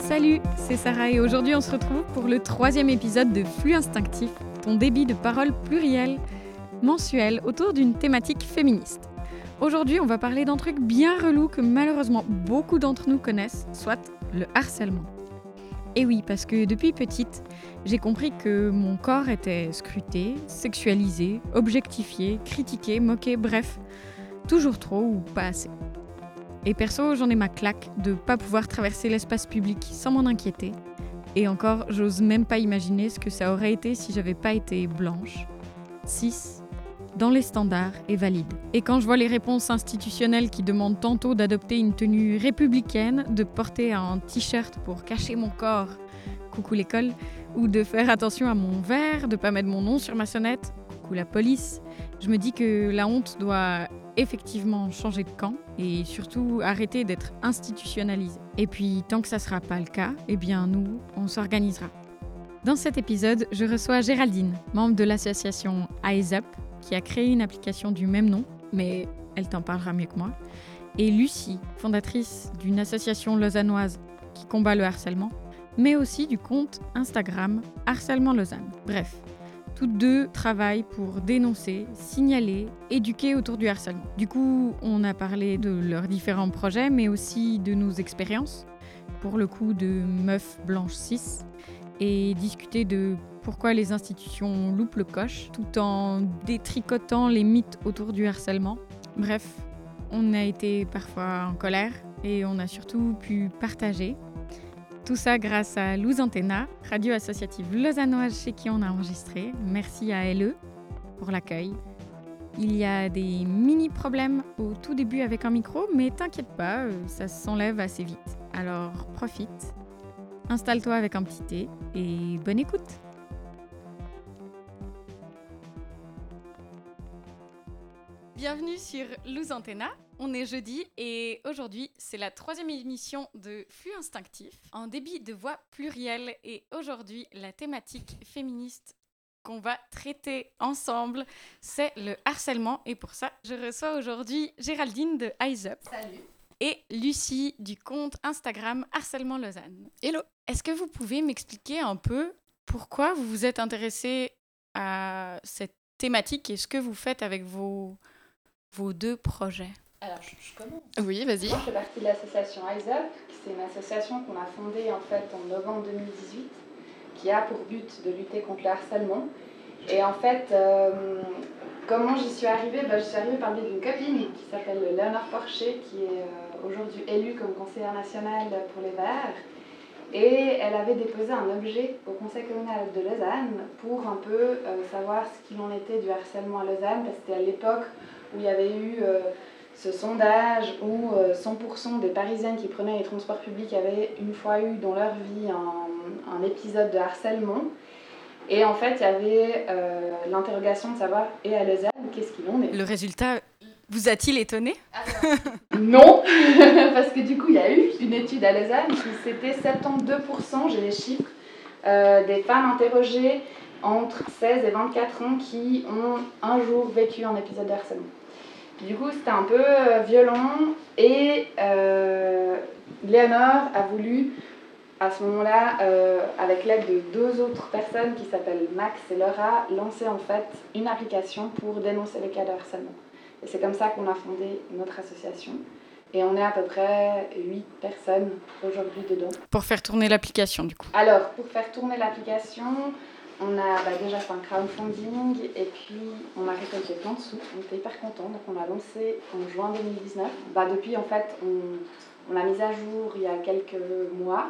Salut, c'est Sarah et aujourd'hui on se retrouve pour le troisième épisode de Flux Instinctif, ton débit de parole pluriel, mensuel, autour d'une thématique féministe. Aujourd'hui on va parler d'un truc bien relou que malheureusement beaucoup d'entre nous connaissent, soit le harcèlement. Et oui, parce que depuis petite, j'ai compris que mon corps était scruté, sexualisé, objectifié, critiqué, moqué, bref, toujours trop ou pas assez. Et perso, j'en ai ma claque de pas pouvoir traverser l'espace public sans m'en inquiéter. Et encore, j'ose même pas imaginer ce que ça aurait été si j'avais pas été blanche, cis, dans les standards et valide. Et quand je vois les réponses institutionnelles qui demandent tantôt d'adopter une tenue républicaine, de porter un t-shirt pour cacher mon corps, coucou l'école, ou de faire attention à mon verre, de pas mettre mon nom sur ma sonnette, coucou la police, je me dis que la honte doit effectivement changer de camp et surtout arrêter d'être institutionnalisée. Et puis tant que ça sera pas le cas, eh bien nous, on s'organisera. Dans cet épisode, je reçois Géraldine, membre de l'association Eyes qui a créé une application du même nom, mais elle t'en parlera mieux que moi, et Lucie, fondatrice d'une association lausannoise qui combat le harcèlement, mais aussi du compte Instagram Harcèlement Lausanne. Bref, toutes deux travaillent pour dénoncer, signaler, éduquer autour du harcèlement. Du coup, on a parlé de leurs différents projets, mais aussi de nos expériences, pour le coup de meufs blanches 6, et discuter de pourquoi les institutions loupent le coche, tout en détricotant les mythes autour du harcèlement. Bref, on a été parfois en colère et on a surtout pu partager. Tout ça grâce à Luz Antena, radio associative lausannoise chez qui on a enregistré. Merci à LE pour l'accueil. Il y a des mini problèmes au tout début avec un micro, mais t'inquiète pas, euh, ça s'enlève assez vite. Alors profite, installe-toi avec un petit thé et bonne écoute. Bienvenue sur Luz Antena. On est jeudi et aujourd'hui c'est la troisième émission de Flux Instinctif en débit de voix plurielle et aujourd'hui la thématique féministe qu'on va traiter ensemble c'est le harcèlement et pour ça je reçois aujourd'hui Géraldine de Eyes Up. Salut. Et Lucie du compte Instagram Harcèlement Lausanne. Hello. Est-ce que vous pouvez m'expliquer un peu pourquoi vous vous êtes intéressée à cette thématique et ce que vous faites avec vos vos deux projets Alors, je, je commence. Oui, vas-y. Moi, je fais partie de l'association Eyes Up. C'est une association qu'on a fondée en fait en novembre 2018 qui a pour but de lutter contre le harcèlement. Et en fait, euh, comment j'y suis arrivée? Ben, Je suis arrivée par le biais d'une copine qui s'appelle Léonore Porcher, qui est euh, aujourd'hui élue comme conseillère nationale pour les Verts. Et elle avait déposé un objet au Conseil communal de Lausanne pour un peu euh, savoir ce qu'il en était du harcèlement à Lausanne, parce que c'était à l'époque où il y avait eu euh, ce sondage où euh, 100% des Parisiennes qui prenaient les transports publics avaient une fois eu dans leur vie un, un épisode de harcèlement. Et en fait, il y avait euh, l'interrogation de savoir, et à Lausanne, qu'est-ce qu'il en est? Le résultat vous a-t-il étonné Non, parce que du coup, il y a eu une étude à Lausanne qui c'était 72%, j'ai les chiffres, euh, des femmes interrogées entre 16 et 24 ans qui ont un jour vécu un épisode de harcèlement. Du coup, c'était un peu euh, violent et euh, Léonore a voulu, à ce moment-là, avec l'aide de deux autres personnes qui s'appellent Max et Laura, lancer en fait une application pour dénoncer les cas de harcèlement. Et c'est comme ça qu'on a fondé notre association. Et on est à peu près 8 personnes aujourd'hui dedans. Pour faire tourner l'application, du coup. Alors, pour faire tourner l'application, on a bah, déjà fait un crowdfunding et puis on a récolté plein de sous. On était hyper contents. Donc, on a lancé en juin 2019. Bah, depuis, en fait, on, on l'a mise à jour il y a quelques mois.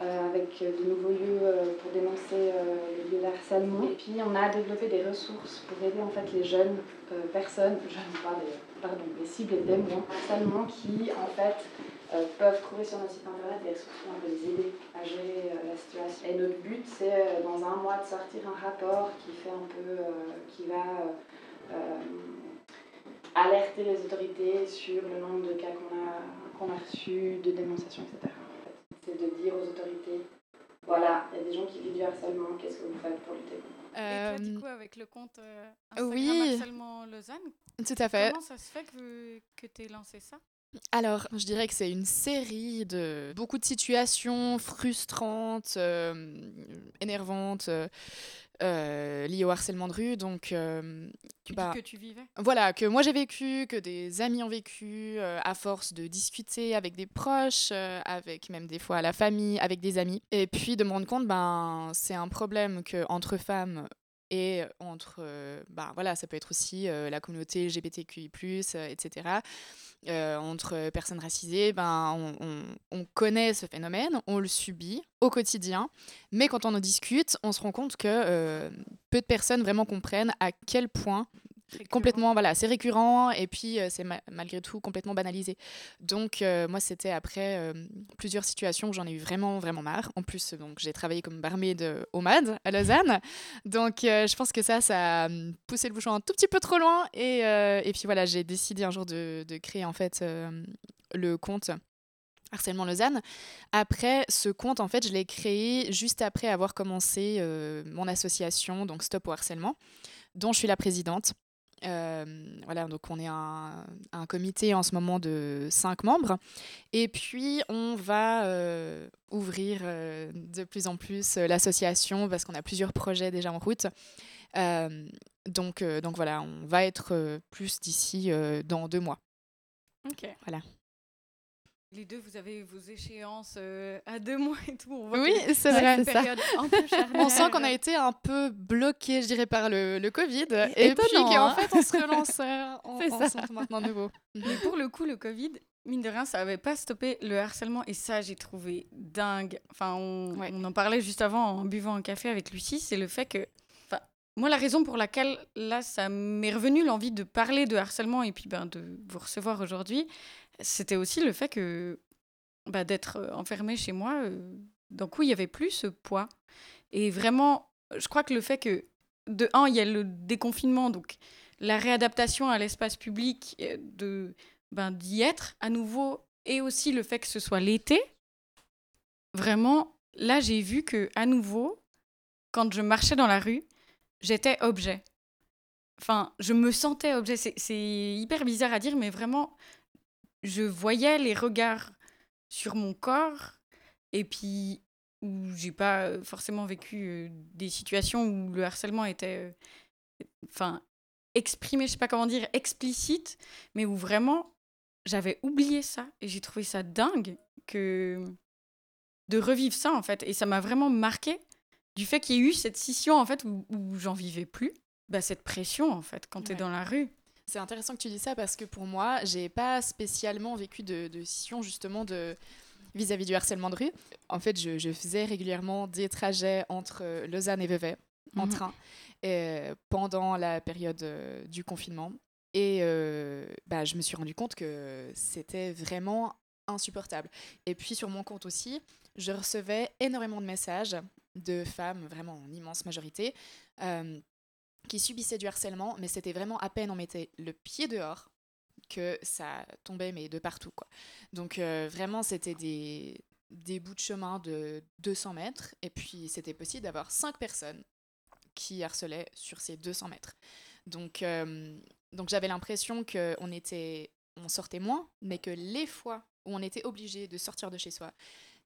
Euh, avec de nouveaux lieux euh, pour dénoncer euh, de harcèlement. Et puis on a développé des ressources pour aider en fait les jeunes euh, personnes, jeunes pas pardon, les cibles et témoins harcèlement qui en fait euh, peuvent trouver sur notre site internet des ressources un peu les aider à gérer euh, la situation. Et notre but c'est euh, dans un mois de sortir un rapport qui fait un peu, euh, qui va euh, alerter les autorités sur le nombre de cas qu'on a, qu'on a reçu de dénonciation, etc. C'est de dire aux autorités, voilà, il y a des gens qui vivent du harcèlement, qu'est-ce que vous faites pour lutter Et toi, du coup, avec le compte Instagram oui. Harcèlement Lausanne, tout à fait. Comment ça se fait que, que tu aies lancé ça? Alors, je dirais que c'est une série de beaucoup de situations frustrantes, énervantes, euh, liées au harcèlement de rue. Donc, bah, que tu vivais? Voilà, que moi j'ai vécu, que des amis ont vécu, à force de discuter avec des proches, avec même des fois la famille, avec des amis. Et puis de me rendre compte, ben, c'est un problème que entre femmes et entre, ben, voilà, ça peut être aussi la communauté LGBTQI+, etc., euh, entre personnes racisées, ben, on, connaît ce phénomène, on le subit au quotidien, mais quand on en discute, on se rend compte que euh, peu de personnes vraiment comprennent à quel point complètement voilà c'est récurrent et puis euh, c'est malgré tout complètement banalisé donc euh, moi c'était après euh, plusieurs situations où j'en ai eu vraiment vraiment marre en plus donc j'ai travaillé comme barmaid au MAD à Lausanne donc je pense que ça ça a poussé le bouchon un tout petit peu trop loin et, et puis voilà j'ai décidé un jour de, de créer en fait le compte Harcèlement Lausanne. Après, ce compte, en fait, je l'ai créé juste après avoir commencé mon association, donc Stop au harcèlement, dont je suis la présidente. Euh, voilà, donc on est un, un, comité en ce moment de cinq membres. Et puis, on va euh, ouvrir euh, de plus en plus l'association parce qu'on a plusieurs projets déjà en route. donc, donc voilà, on va être plus d'ici dans deux mois. Ok. Voilà. Les deux, vous avez vos échéances euh, à deux mois et tout. oui, c'est vrai. Ça. on sent qu'on a été un peu bloqué, je dirais, par le, le Covid. Et, puis qu'en hein. fait, on se relance en, maintenant nouveau. Mais pour le coup, le Covid, mine de rien, ça n'avait pas stoppé le harcèlement. Et ça, j'ai trouvé dingue. Enfin, on, on, en parlait juste avant en buvant un café avec Lucie. C'est le fait que. Enfin, moi, la raison pour laquelle, là, ça m'est revenu l'envie de parler de harcèlement et puis ben, de vous recevoir aujourd'hui, c'était aussi le fait que bah, d'être euh, enfermé chez moi, euh, d'un coup, il n'y avait plus ce poids. Et vraiment, je crois que le fait que, de un, il y a le déconfinement, donc la réadaptation à l'espace public, euh, de ben, d'y être à nouveau, et aussi le fait que ce soit l'été, vraiment, là, j'ai vu que à nouveau, quand je marchais dans la rue, j'étais objet. Enfin, je me sentais objet. C'est hyper bizarre à dire, mais vraiment, je voyais les regards sur mon corps et puis où j'ai pas forcément vécu des situations où le harcèlement était enfin exprimé, je sais pas comment dire, explicite, mais où vraiment j'avais oublié ça et j'ai trouvé ça dingue que de revivre ça en fait. Et ça m'a vraiment marqué du fait qu'il y ait eu cette scission en fait où, j'en vivais plus, bah cette pression en fait quand tu es dans la rue. C'est intéressant que tu dis ça parce que pour moi, j'ai pas spécialement vécu de, de scission justement de vis-à-vis du harcèlement de rue. En fait, je, faisais régulièrement des trajets entre Lausanne et Vevey en mhm. train et, pendant la période euh, du confinement. Et euh, bah, je me suis rendu compte que c'était vraiment insupportable. Et puis sur mon compte aussi, je recevais énormément de messages de femmes, vraiment en immense majorité, euh, qui subissaient du harcèlement, mais c'était vraiment à peine on mettait le pied dehors que ça tombait, mais de partout. Quoi. Donc euh, vraiment, c'était des, des bouts de chemin de 200 mètres, et puis c'était possible d'avoir 5 personnes qui harcelaient sur ces 200 mètres. Donc, euh, donc j'avais l'impression qu'on était, on sortait moins, mais que les fois où on était obligé de sortir de chez soi,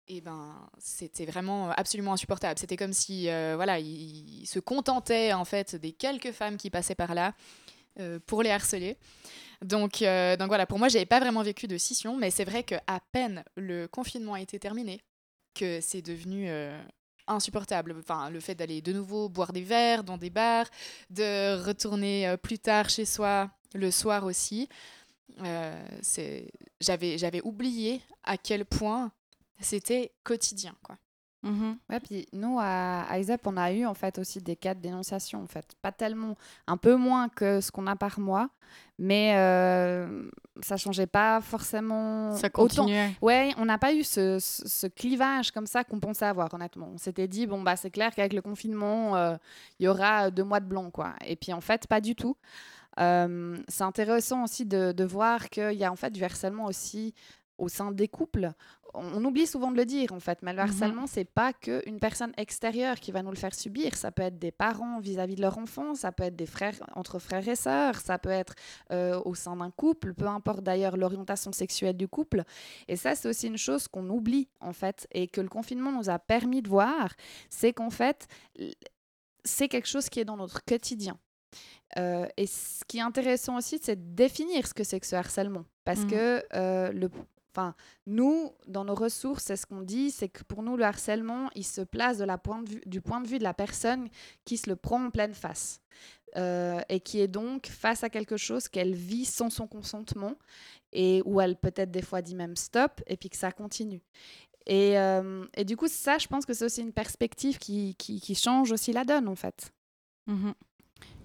et ben c'était vraiment absolument insupportable. C'était comme si euh, voilà, il, se contentait en fait des quelques femmes qui passaient par là euh, pour les harceler. Donc, euh, donc voilà, pour moi, j'avais pas vraiment vécu de scission, mais c'est vrai qu'à peine le confinement a été terminé, que c'est devenu insupportable. Enfin, le fait d'aller de nouveau boire des verres dans des bars, de retourner plus tard chez soi, le soir aussi. j'avais oublié à quel point c'était quotidien, quoi. Mmh ouais, puis nous, à, ISEP, on a eu en fait aussi des cas de dénonciation, en fait. Pas tellement, un peu moins que ce qu'on a par mois, mais euh, ça changeait pas forcément. Ça continuait. Autant. Ouais, on n'a pas eu ce, ce, clivage comme ça qu'on pensait avoir, honnêtement. On s'était dit, bon, bah, c'est clair qu'avec le confinement, euh, il y aura deux mois de blanc, quoi. Et puis en fait, pas du tout. Euh, c'est intéressant aussi de, de voir qu'il y a en fait du harcèlement aussi au sein des couples. On, oublie souvent de le dire en fait, mais le mhm. harcèlement, c'est pas qu'une personne extérieure qui va nous le faire subir. Ça peut être des parents vis-à-vis de leur enfant, ça peut être des frères entre frères et sœurs, ça peut être euh, au sein d'un couple, peu importe d'ailleurs l'orientation sexuelle du couple. Et ça, c'est aussi une chose qu'on oublie en fait et que le confinement nous a permis de voir, c'est qu'en fait, c'est quelque chose qui est dans notre quotidien. Euh, et ce qui est intéressant aussi, c'est de définir ce que c'est que ce harcèlement. Parce mmh. que euh, le, Enfin, nous, dans nos ressources, c'est ce qu'on dit, c'est que pour nous, le harcèlement, il se place du point de vue de la personne qui se le prend en pleine face. Euh, et qui est donc face à quelque chose qu'elle vit sans son consentement et où elle peut-être des fois dit même stop et puis que ça continue. Et, et du coup, ça, je pense que c'est aussi une perspective qui, change aussi la donne, en fait. Mmh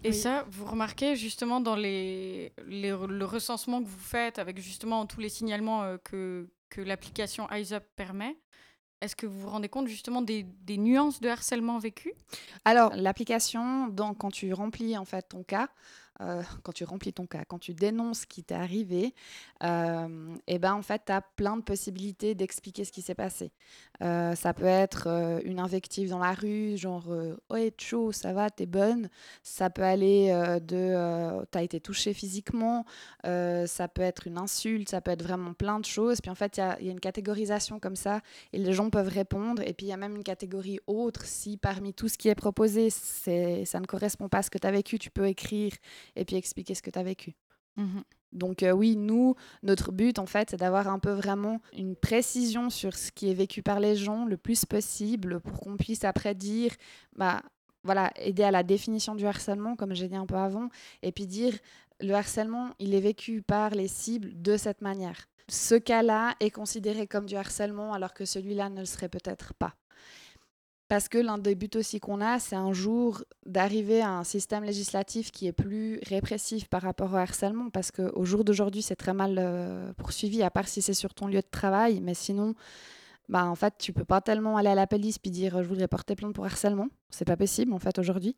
et ça, vous remarquez justement dans les, le recensement que vous faites avec justement tous les signalements euh, que, que l'application EyeSup permet, est-ce que vous vous rendez compte justement des, des nuances de harcèlement vécu? Alors, l'application, quand tu remplis en fait ton cas, euh, quand tu remplis ton cas, quand tu dénonces ce qui t'est arrivé, euh, et eh ben en fait, tu as plein de possibilités d'expliquer ce qui s'est passé. Euh, ça peut être une invective dans la rue, genre Ouais, chaud, ça va, t'es bonne. Ça peut aller de T'as été touché physiquement. ça peut être une insulte, ça peut être vraiment plein de choses. Puis en fait, il y a, y a, une catégorisation comme ça et les gens peuvent répondre. Et puis il y a même une catégorie autre. Si parmi tout ce qui est proposé, ça ne correspond pas à ce que tu as vécu, tu peux écrire et puis expliquer ce que tu as vécu. Mmh Donc euh, oui, nous, notre but en fait, c'est d'avoir un peu vraiment une précision sur ce qui est vécu par les gens le plus possible pour qu'on puisse après dire, bah voilà, aider à la définition du harcèlement, comme j'ai dit un peu avant, et puis dire le harcèlement, il est vécu par les cibles de cette manière. Ce cas-là est considéré comme du harcèlement alors que celui-là ne le serait peut-être pas. Parce que l'un des buts aussi qu'on a, c'est un jour d'arriver à un système législatif qui est plus répressif par rapport au harcèlement. Parce qu'au jour d'aujourd'hui, c'est très mal euh, poursuivi, à part si c'est sur ton lieu de travail. Mais sinon, bah, en fait, tu peux pas tellement aller à la police puis dire je voudrais porter plainte pour harcèlement. C'est pas possible, en fait, aujourd'hui.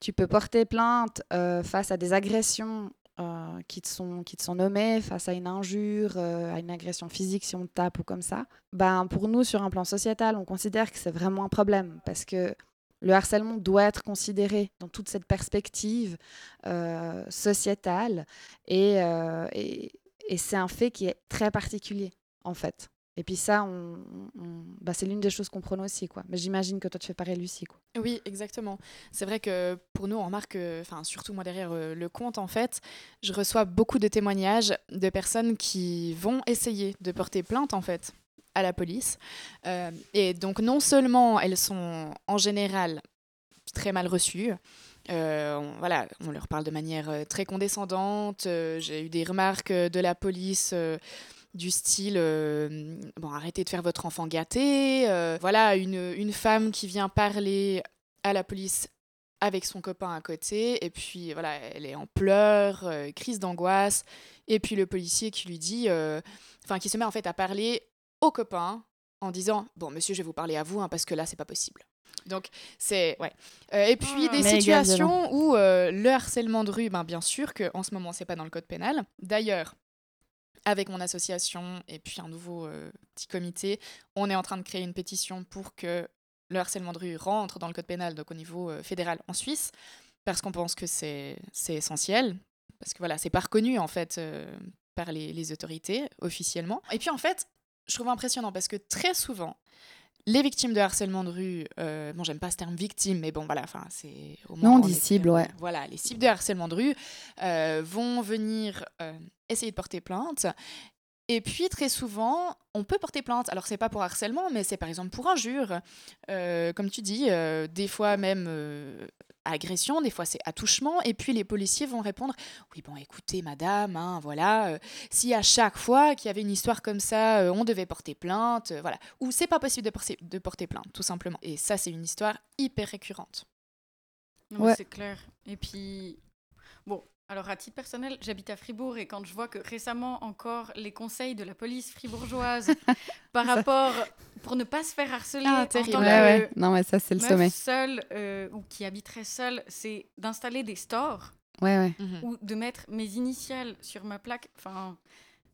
Tu peux porter plainte euh, face à des agressions euh, qui, te sont, nommés face à une injure, euh, à une agression physique si on te tape ou comme ça, ben, pour nous, sur un plan sociétal, on considère que c'est vraiment un problème parce que le harcèlement doit être considéré dans toute cette perspective euh, sociétale et c'est un fait qui est très particulier en fait. Et puis ça, bah, c'est l'une des choses qu'on prône aussi. Quoi. Mais j'imagine que toi, tu fais pareil, Lucie. Quoi. Oui, exactement. C'est vrai que pour nous, on remarque, enfin, surtout moi derrière euh, le compte, en fait, je reçois beaucoup de témoignages de personnes qui vont essayer de porter plainte, en fait, à la police. Euh, et donc, non seulement elles sont en général très mal reçues, euh, voilà, on leur parle de manière très condescendante. J'ai eu des remarques de la police du style euh, bon arrêtez de faire votre enfant gâté euh, voilà une, une, femme qui vient parler à la police avec son copain à côté et puis voilà elle est en pleurs euh, crise d'angoisse et puis le policier qui lui dit enfin qui se met en fait à parler au copain en disant bon monsieur je vais vous parler à vous hein, parce que là c'est pas possible donc c'est ouais. Et puis ah. des situations où le harcèlement de rue ben bien sûr que en ce moment c'est pas dans le code pénal. D'ailleurs avec mon association et puis un nouveau euh, petit comité, on est en train de créer une pétition pour que le harcèlement de rue rentre dans le code pénal, donc au niveau euh, fédéral en Suisse, parce qu'on pense que c'est essentiel, parce que voilà, c'est pas reconnu en fait euh, par les, les, autorités officiellement. Et puis en fait, je trouve impressionnant parce que très souvent, les victimes de harcèlement de rue, euh, bon, j'aime pas ce terme victime, mais bon, voilà, enfin, c'est au moins. Non, on dit cible, ouais. Voilà, les cibles de harcèlement de rue euh, vont venir euh, essayer de porter plainte. Et puis, très souvent, on peut porter plainte. Alors, c'est pas pour harcèlement, mais c'est par exemple pour injure. comme tu dis, des fois même agression, des fois c'est attouchement, et puis les policiers vont répondre oui bon écoutez madame, hein, voilà, euh, si à chaque fois qu'il y avait une histoire comme ça, euh, on devait porter plainte, euh, voilà, ou c'est pas possible de, porter, de porter plainte tout simplement. Et ça c'est une histoire hyper récurrente. Ouais. C'est clair. Et puis bon, alors, à titre personnel, j'habite à Fribourg et quand je vois que récemment encore les conseils de la police fribourgeoise par rapport pour ne pas se faire harceler ah, en Non, mais ça c'est le sommet. Seule euh, ou qui habiterait seule, c'est d'installer des stores. Ouais, ouais. Mhm. Ou de mettre mes initiales sur ma plaque. Enfin,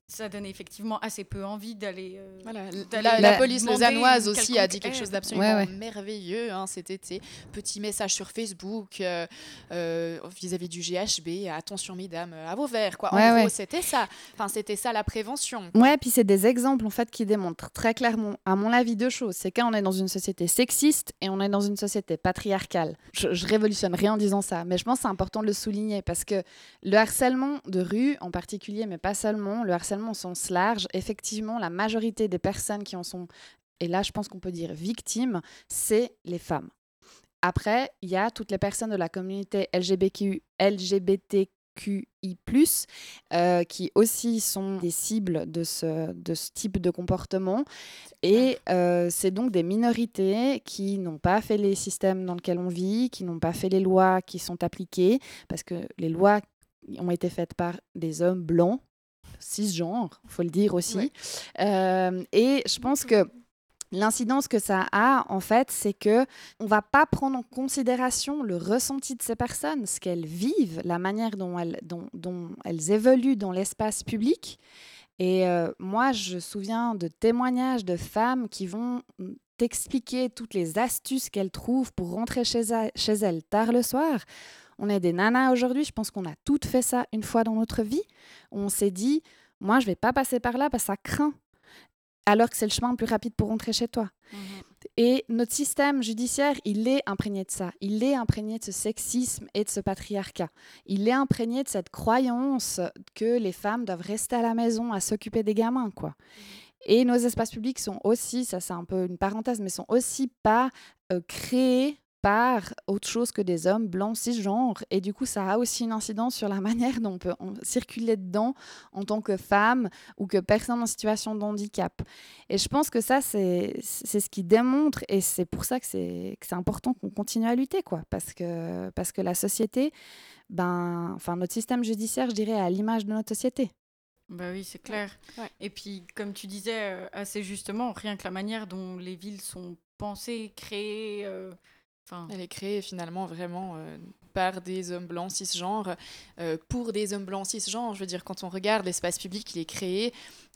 ça donne effectivement assez peu envie d'aller. euh, Voilà, la, la police lausannoise aussi a dit quelque chose d'absolument Ouais, ouais. merveilleux hein, cet été. Petit message sur Facebook euh, euh, vis-à-vis du GHB. Attention, mesdames, à vos verres. Quoi. En Ouais, gros, ouais. c'était ça. Enfin, c'était ça la prévention. Ouais, puis c'est des exemples en fait qui démontrent très clairement, à mon avis, deux choses. C'est qu'on est dans une société sexiste et on est dans une société patriarcale. Je, je révolutionne rien en disant ça, mais je pense que c'est important de le souligner parce que le harcèlement de rue en particulier, mais pas seulement, le harcèlement au sens large, effectivement, la majorité des personnes qui en sont, et là je pense qu'on peut dire victimes, c'est les femmes. Après, il y a toutes les personnes de la communauté LGBTQ, LGBTQI+, euh, qui aussi sont des cibles de ce, de ce type de comportement. Et euh, c'est donc des minorités qui n'ont pas fait les systèmes dans lesquels on vit, qui n'ont pas fait les lois qui sont appliquées, parce que les lois ont été faites par des hommes blancs, cisgenres, il faut le dire aussi. Ouais. Euh, et je pense que L'incidence que ça a, en fait, c'est que on va pas prendre en considération le ressenti de ces personnes, ce qu'elles vivent, la manière dont elles, dont, dont elles évoluent dans l'espace public. Et euh, moi, je me souviens de témoignages de femmes qui vont t'expliquer toutes les astuces qu'elles trouvent pour rentrer chez elles tard le soir. On est des nanas aujourd'hui, je pense qu'on a toutes fait ça une fois dans notre vie. On s'est dit, moi, je vais pas passer par là parce que ça craint alors que c'est le chemin le plus rapide pour rentrer chez toi. Et notre système judiciaire, il est imprégné de ça. Il est imprégné de ce sexisme et de ce patriarcat. Il est imprégné de cette croyance que les femmes doivent rester à la maison à s'occuper des gamins, quoi. Et nos espaces publics sont aussi, ça c'est un peu une parenthèse, mais sont aussi pas euh, créés par autre chose que des hommes blancs cisgenres. Et du coup, ça a aussi une incidence sur la manière dont on peut en- circuler dedans en tant que femme ou que personne en situation de handicap. Et je pense que ça, c'est c'est ce qui démontre, et c'est pour ça que c'est que c'est important qu'on continue à lutter, quoi. Parce que, parce que la société, ben, enfin, notre système judiciaire, je dirais, à l'image de notre société. Bah oui, c'est clair. Ouais. Et puis, comme tu disais euh, assez justement, rien que la manière dont les villes sont pensées, créées. euh, Elle est créée finalement vraiment euh, par des hommes blancs cisgenres, euh, pour des hommes blancs cisgenres. Je veux dire, quand on regarde l'espace public, il est créé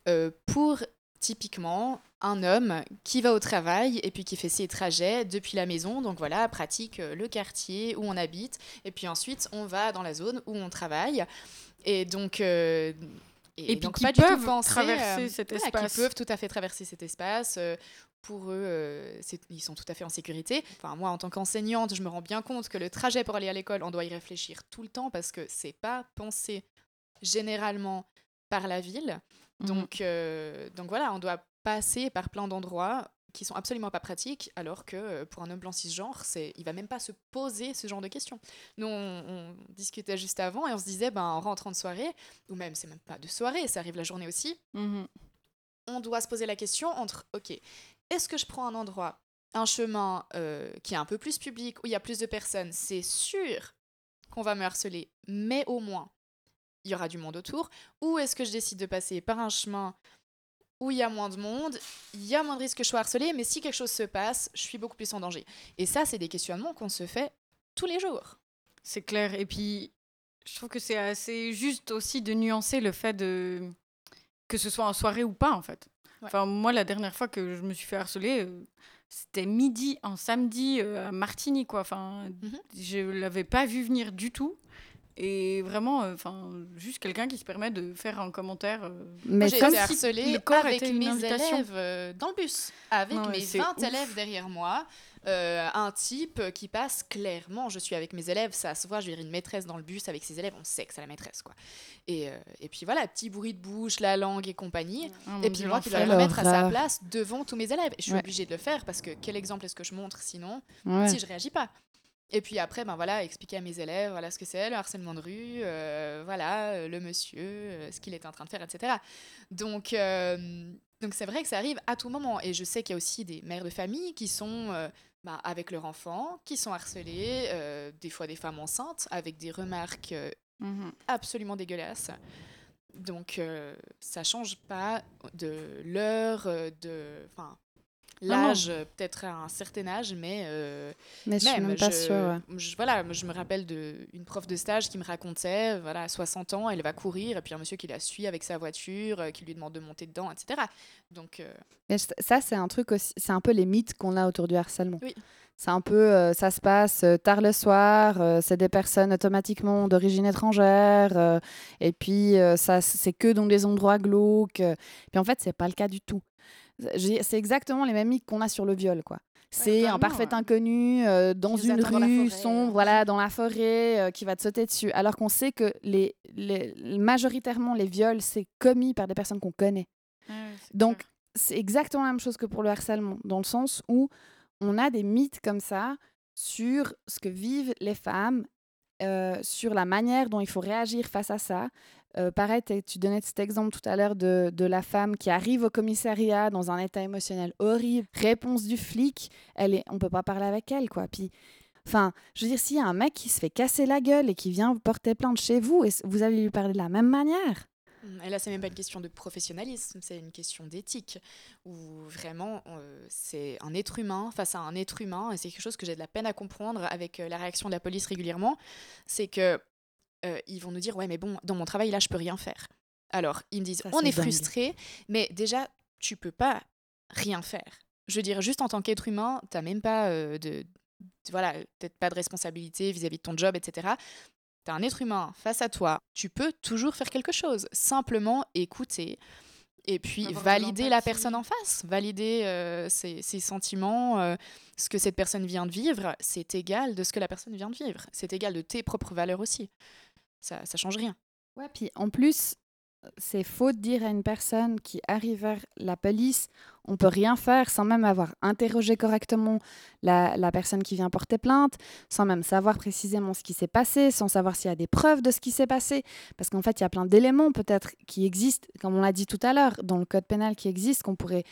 euh, pour typiquement un homme qui va au travail et puis qui fait ses trajets depuis la maison. Donc voilà, pratique le quartier où on habite. Et puis ensuite, on va dans la zone où on travaille. Et donc... euh, Et puis donc qui peuvent penser, traverser euh, cet voilà, espace. Qui peuvent tout à fait traverser cet espace. euh, pour eux, euh, ils sont tout à fait en sécurité. Enfin, moi, en tant qu'enseignante, je me rends bien compte que le trajet pour aller à l'école, on doit y réfléchir tout le temps parce que c'est pas pensé généralement par la ville. Mhm. Donc, euh, donc voilà, on doit passer par plein d'endroits qui sont absolument pas pratiques, alors que euh, pour un homme blanc cisgenre, c'est, il va même pas se poser ce genre de questions. Nous, on, on discutait juste avant et on se disait, ben, en rentrant de soirée, ou même c'est même pas de soirée, ça arrive la journée aussi, Mhm. on doit se poser la question entre, ok, est-ce que je prends un endroit, un chemin euh, qui est un peu plus public, où il y a plus de personnes, c'est sûr qu'on va me harceler, mais au moins, il y aura du monde autour, ou est-ce que je décide de passer par un chemin où il y a moins de monde, il y a moins de risques que je sois harcelée, mais si quelque chose se passe, je suis beaucoup plus en danger. Et ça, c'est des questionnements qu'on se fait tous les jours. C'est clair. Et puis, je trouve que c'est assez juste aussi de nuancer le fait de que ce soit en soirée ou pas, en fait. Ouais. Enfin, moi, la dernière fois que je me suis fait harceler, euh, c'était midi, un samedi euh, à Martigny, quoi. Enfin, Mhm. je l'avais pas vu venir du tout. Et vraiment, euh, enfin, juste quelqu'un qui se permet de faire un commentaire. euh, Mais Moi, j'ai comme été si le corps avec était une mes invitation. élèves euh, dans le bus, avec Non, mes c'est 20 ouf. élèves derrière moi. euh, un type qui passe clairement, je suis avec mes élèves, ça se voit, je dire, une maîtresse dans le bus avec ses élèves, on sait que c'est la maîtresse, quoi. Et, euh, et puis voilà, petit bruit de bouche, la langue et compagnie. ah, Et puis moi qui dois le remettre à sa place devant tous mes élèves. Et je suis Ouais. obligée de le faire parce que quel exemple est-ce que je montre sinon Ouais. si je réagis pas? Et puis après, ben voilà, expliquer à mes élèves voilà ce que c'est, le harcèlement de rue, euh, voilà, euh, le monsieur, euh, ce qu'il est en train de faire, etc. Donc, euh, donc c'est vrai que ça arrive à tout moment. Et je sais qu'il y a aussi des mères de famille qui sont ben, avec leur enfant, qui sont harcelées, des fois des femmes enceintes, avec des remarques Mhm. absolument dégueulasses. Donc, ça change pas de l'heure, de. Enfin, l'âge, peut-être à un certain âge, mais. mais je suis même pas sûre. voilà, je me rappelle d'une prof de stage qui me racontait, voilà, à 60 ans, elle va courir, et puis un monsieur qui la suit avec sa voiture, qui lui demande de monter dedans, etc. Donc. Mais ça, c'est un truc aussi, c'est un peu les mythes qu'on a autour du harcèlement. Oui. C'est un peu, euh, ça se passe euh, tard le soir, euh, c'est des personnes automatiquement d'origine étrangère, et puis ça, c'est que dans des endroits glauques. Puis en fait, c'est pas le cas du tout. C'est exactement les mêmes mythes qu'on a sur le viol, quoi. C'est un parfait inconnu dans une rue sombre, voilà, dans la forêt, qui va te sauter dessus. Alors qu'on sait que les, les, majoritairement, les viols, c'est commis par des personnes qu'on connaît. Donc, c'est exactement la même chose que pour le harcèlement, dans le sens où on a des mythes comme ça sur ce que vivent les femmes, euh, sur la manière dont il faut réagir face à ça. Euh, pareil, tu donnais cet exemple tout à l'heure de, la femme qui arrive au commissariat dans un état émotionnel horrible. Réponse du flic, elle est, on peut pas parler avec elle, quoi. Puis, enfin, je veux dire, s'il y a un mec qui se fait casser la gueule et qui vient porter plainte chez vous, et vous allez lui parler de la même manière? Et là, c'est même pas une question de professionnalisme, c'est une question d'éthique, où vraiment, euh, c'est un être humain face à un être humain, et c'est quelque chose que j'ai de la peine à comprendre avec euh, la réaction de la police régulièrement, c'est que euh, ils vont nous dire, ouais, mais bon, dans mon travail, là, je peux rien faire. Alors, ils me disent, on est, frustré, mais déjà, tu peux pas rien faire. Je veux dire, juste en tant qu'être humain, tu n'as même pas de, voilà, peut-être pas de responsabilité vis-à-vis -vis de ton job, etc tu un être humain face à toi, tu peux toujours faire quelque chose. Simplement écouter et puis valider la personne en face, valider euh, ses, sentiments, euh, ce que cette personne vient de vivre, c'est égal de ce que la personne vient de vivre. C'est égal de tes propres valeurs aussi. Ça, ça change rien. Ouais, puis en plus, c'est faux de dire à une personne qui arrive vers la police, on peut rien faire sans même avoir interrogé correctement la, personne qui vient porter plainte, sans même savoir précisément ce qui s'est passé, sans savoir s'il y a des preuves de ce qui s'est passé. Parce qu'en fait, il y a plein d'éléments peut-être qui existent, comme on l'a dit tout à l'heure, dans le code pénal qui existe, qu'on pourrait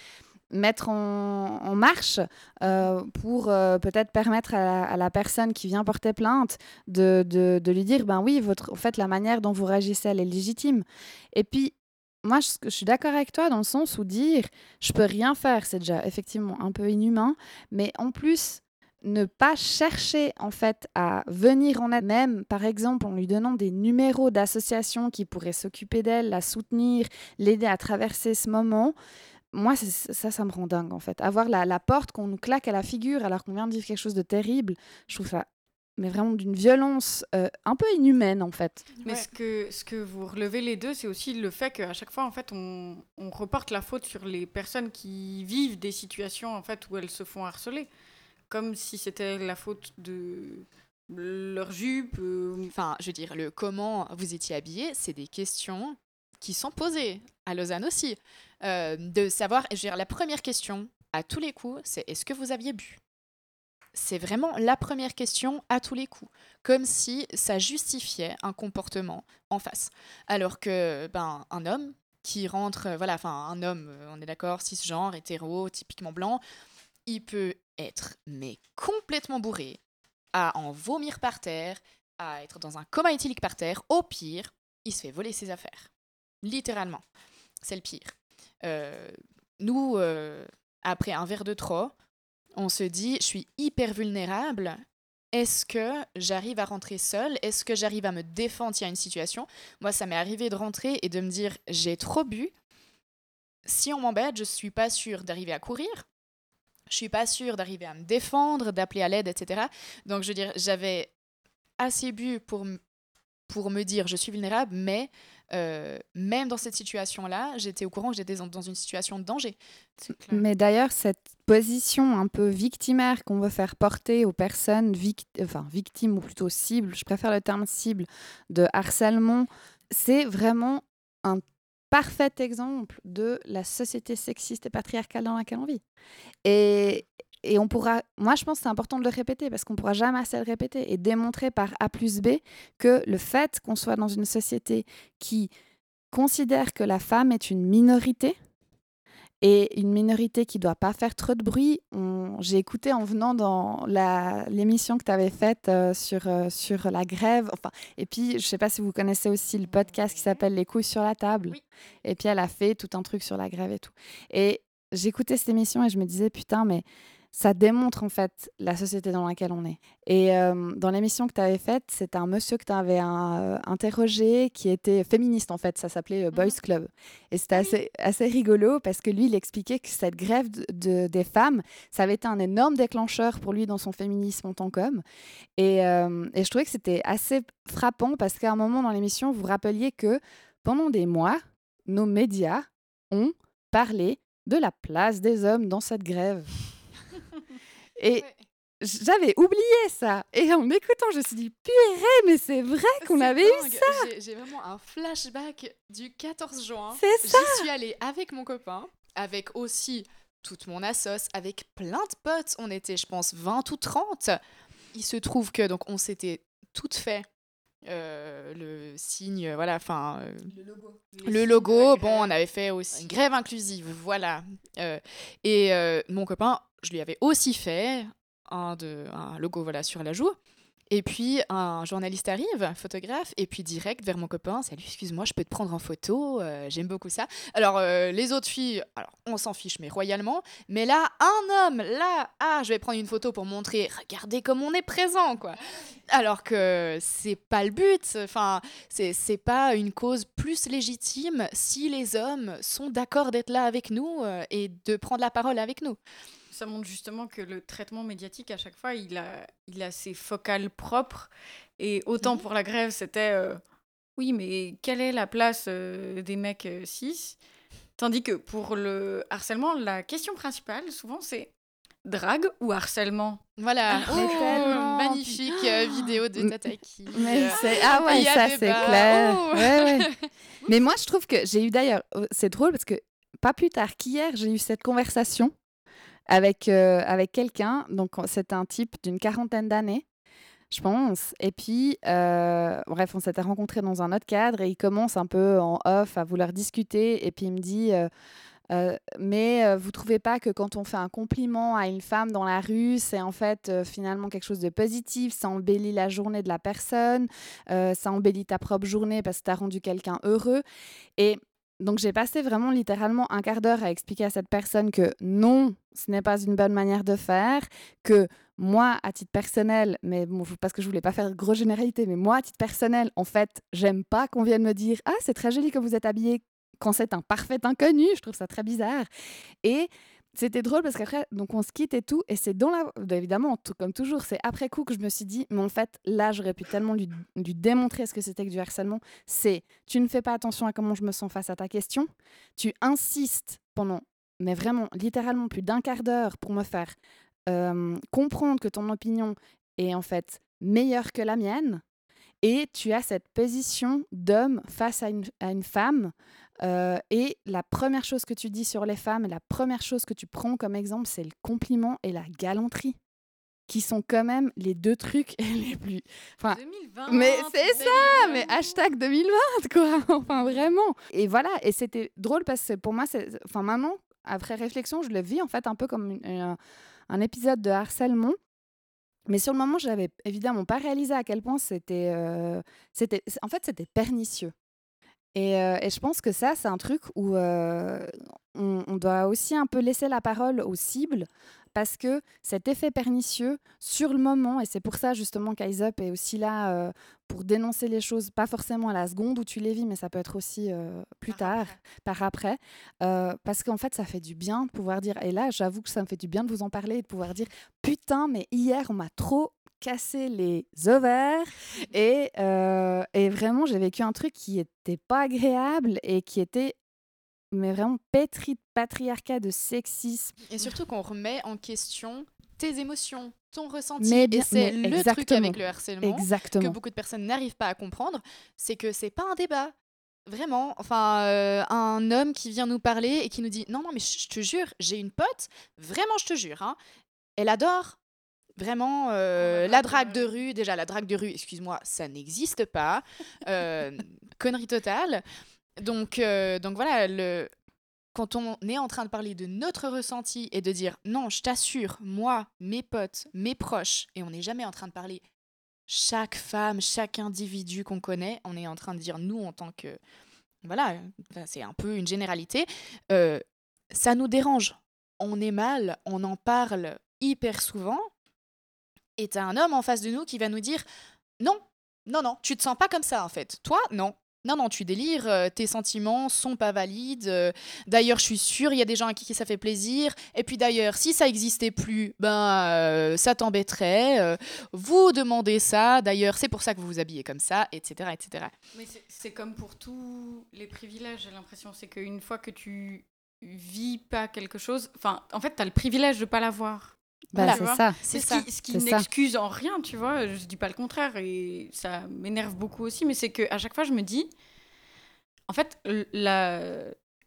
mettre en, marche euh, pour euh, peut-être permettre à la, personne qui vient porter plainte de, de, lui dire ben oui, votre, en fait, la manière dont vous réagissez, elle est légitime. Et puis, moi, je, je suis d'accord avec toi dans le sens où dire je peux rien faire, c'est déjà effectivement un peu inhumain, mais en plus, ne pas chercher en fait à venir en aide, même par exemple en lui donnant des numéros d'associations qui pourraient s'occuper d'elle, la soutenir, l'aider à traverser ce moment, moi, ça, ça me rend dingue, en fait. Avoir la, porte qu'on nous claque à la figure alors qu'on vient de vivre quelque chose de terrible, je trouve ça mais vraiment d'une violence euh, un peu inhumaine en fait. Mais ce, que, ce que vous relevez les deux, c'est aussi le fait qu'à chaque fois en fait on, on, reporte la faute sur les personnes qui vivent des situations en fait où elles se font harceler, comme si c'était la faute de leur jupe. Euh, enfin, je veux dire, le comment vous étiez habillé, c'est des questions qui sont posées à Lausanne aussi. Euh, de savoir, je veux dire, la première question à tous les coups, c'est est-ce que vous aviez bu? C'est vraiment la première question à tous les coups, comme si ça justifiait un comportement en face. Alors que ben un homme qui rentre, voilà, enfin un homme, euh, on est d'accord, cisgenre, hétéro, typiquement blanc, il peut être mais complètement bourré, à en vomir par terre, à être dans un coma éthylique par terre, au pire, il se fait voler ses affaires. Littéralement. C'est le pire. Euh, nous, euh, après un verre de trop, on se dit, je suis hyper vulnérable. Est-ce que j'arrive à rentrer seule? Est-ce que j'arrive à me défendre s'il y a une situation? Moi, ça m'est arrivé de rentrer et de me dire, j'ai trop bu. Si on m'embête, je suis pas sûre d'arriver à courir. Je suis pas sûre d'arriver à me défendre, d'appeler à l'aide, etc. Donc, je veux dire, j'avais assez bu pour, pour me dire, je suis vulnérable, mais euh, même dans cette situation-là, j'étais au courant que j'étais dans une situation de danger. Mais d'ailleurs, cette position un peu victimaire qu'on veut faire porter aux personnes enfin, victimes ou plutôt cibles, je préfère le terme cible, de harcèlement, c'est vraiment un parfait exemple de la société sexiste et patriarcale dans laquelle on vit. Et, et on pourra, moi je pense que c'est important de le répéter parce qu'on pourra jamais assez le répéter et démontrer par A plus B que le fait qu'on soit dans une société qui considère que la femme est une minorité et une minorité qui doit pas faire trop de bruit. J'ai écouté en venant dans l'émission que tu avais faite euh, sur, euh, sur la grève. Enfin, et puis, je sais pas si vous connaissez aussi le podcast qui s'appelle Les couilles sur la table. Et puis, elle a fait tout un truc sur la grève et tout. Et j'écoutais cette émission et je me disais, putain, mais ça démontre en fait la société dans laquelle on est. Et euh, dans l'émission que tu avais faite, c'était un monsieur que tu avais euh, interrogé qui était féministe en fait, ça s'appelait euh, Boys mhm. Club. Et c'était assez, assez rigolo parce que lui, il expliquait que cette grève de, des femmes, ça avait été un énorme déclencheur pour lui dans son féminisme en tant qu'homme. Et, et je trouvais que c'était assez frappant parce qu'à un moment dans l'émission, vous rappeliez que pendant des mois, nos médias ont parlé de la place des hommes dans cette grève. Et j'avais oublié ça. Et en écoutant, je me suis dit, purée, mais c'est vrai qu'on avait eu ça. J'ai vraiment un flashback du 14 juin. C'est ça. J'y suis allée avec mon copain, avec aussi toute mon assos, avec plein de potes. On était, je pense, 20 ou 30. Il se trouve que donc on s'était toutes fait euh, le signe, voilà, enfin. Euh, le logo. Le logo, bon, on avait fait aussi une grève inclusive, voilà. Euh, et mon copain, je lui avais aussi fait un, un logo, voilà, sur la joue. Et puis un journaliste arrive, photographe, et puis direct vers mon copain, salut, excuse-moi, je peux te prendre en photo, euh, j'aime beaucoup ça. Alors euh, les autres filles, alors on s'en fiche, mais royalement. Mais là, un homme, là, ah, je vais prendre une photo pour montrer, regardez comme on est présent, quoi. Alors que c'est pas le but, enfin, c'est pas une cause plus légitime si les hommes sont d'accord d'être là avec nous euh, et de prendre la parole avec nous ça montre justement que le traitement médiatique, à chaque fois, il a, il a ses focales propres. Et autant mhm. pour la grève, c'était euh, oui, mais quelle est la place euh, des mecs euh, cis? Tandis que pour le harcèlement, la question principale, souvent, c'est drague ou harcèlement? Voilà, ah, oh, magnifique vidéo de Tataki. Mais ah ouais, ça c'est clair. Oh. Ouais, ouais. Mais moi, je trouve que j'ai eu d'ailleurs, c'est drôle parce que pas plus tard qu'hier, j'ai eu cette conversation avec, euh, avec quelqu'un. Donc, c'est un type d'une quarantaine d'années, je pense. Et puis, euh, bref, on s'était rencontrés dans un autre cadre et il commence un peu en off à vouloir discuter. Et puis, il me dit. Euh, mais vous trouvez pas que quand on fait un compliment à une femme dans la rue, c'est en fait finalement quelque chose de positif, ça embellit la journée de la personne, ça embellit ta propre journée parce que tu as rendu quelqu'un heureux? Et donc j'ai passé vraiment littéralement un quart d'heure à expliquer à cette personne que non, ce n'est pas une bonne manière de faire, que moi, à titre personnel, mais parce que je voulais pas faire de grosses généralités, mais moi, à titre personnel, en fait, j'aime pas qu'on vienne me dire Ah, c'est très joli que vous êtes habillé quand c'est un parfait inconnu, je trouve ça très bizarre. Et c'était drôle parce qu'après, donc on se quitte et tout, et c'est dans la. Évidemment, tout, comme toujours, c'est après coup que je me suis dit, mais en fait, là, j'aurais pu tellement lui, démontrer ce que c'était que du harcèlement. C'est, tu ne fais pas attention à comment je me sens face à ta question, tu insistes pendant, mais vraiment, littéralement plus d'un quart d'heure pour me faire comprendre que ton opinion est en fait meilleure que la mienne, et tu as cette position d'homme face à une femme euh, et la première chose que tu dis sur les femmes, la première chose que tu prends comme exemple, c'est le compliment et la galanterie, qui sont quand même les deux trucs les plus. Enfin, 2020, mais c'est ça, mais hashtag 2020, quoi. enfin, vraiment. Et voilà, et c'était drôle parce que pour moi, c'est. Enfin, maintenant, après réflexion, je le vis en fait un peu comme un épisode de harcèlement. Mais sur le moment, je n'avais évidemment pas réalisé à quel point c'était, euh, c'était, en fait, c'était pernicieux. Euh, et, je pense que ça, c'est un truc où euh, on, doit aussi un peu laisser la parole aux cibles parce que cet effet pernicieux sur le moment, et c'est pour ça justement qu'Eyes Up est aussi là euh, pour dénoncer les choses, pas forcément à la seconde où tu les vis, mais ça peut être aussi plus tard, par après, parce qu'en fait, ça fait du bien de pouvoir dire, et là, j'avoue que ça me fait du bien de vous en parler et de pouvoir dire, putain, mais hier, on m'a trop casser les ovaires. Et, euh, et vraiment, j'ai vécu un truc qui était pas agréable et qui était mais vraiment pétri de patriarcat, de sexisme. Et surtout qu'on remet en question tes émotions, ton ressenti. Mais et c'est le truc avec le harcèlement exactement. que beaucoup de personnes n'arrivent pas à comprendre, c'est que c'est pas un débat. Vraiment, enfin, euh, un homme qui vient nous parler et qui nous dit non, non, mais je te jure, j'ai une pote, vraiment, je te jure, hein, elle adore Vraiment, euh, la drague de rue, déjà la drague de rue, excuse-moi, ça n'existe pas. Euh, connerie totale. Donc, euh, donc voilà, le, quand on est en train de parler de notre ressenti et de dire non, je t'assure, moi, mes potes, mes proches, et on n'est jamais en train de parler chaque femme, chaque individu qu'on connaît, on est en train de dire nous en tant que. Voilà, c'est un peu une généralité. ça nous dérange. On est mal, on en parle hyper souvent. Et t'as un homme en face de nous qui va nous dire non, non, non, tu te sens pas comme ça en fait. Toi, non. Non, non, tu délires, euh, tes sentiments sont pas valides. euh, d'ailleurs, je suis sûre, il y a des gens à qui ça fait plaisir. Et puis d'ailleurs, si ça existait plus, ben, euh, ça t'embêterait. vous demandez ça, d'ailleurs, c'est pour ça que vous vous habillez comme ça, etc. etc. Mais c'est- c'est comme pour tous les privilèges, j'ai l'impression. C'est qu'une fois que tu vis pas quelque chose, enfin, en fait, tu as le privilège de pas l'avoir. Bah, Voilà, c'est ça. C'est ce ça. qui, ce qui n'excuse en rien, tu vois. Je dis pas le contraire et ça m'énerve beaucoup aussi, mais c'est que à chaque fois, je me dis, en fait, la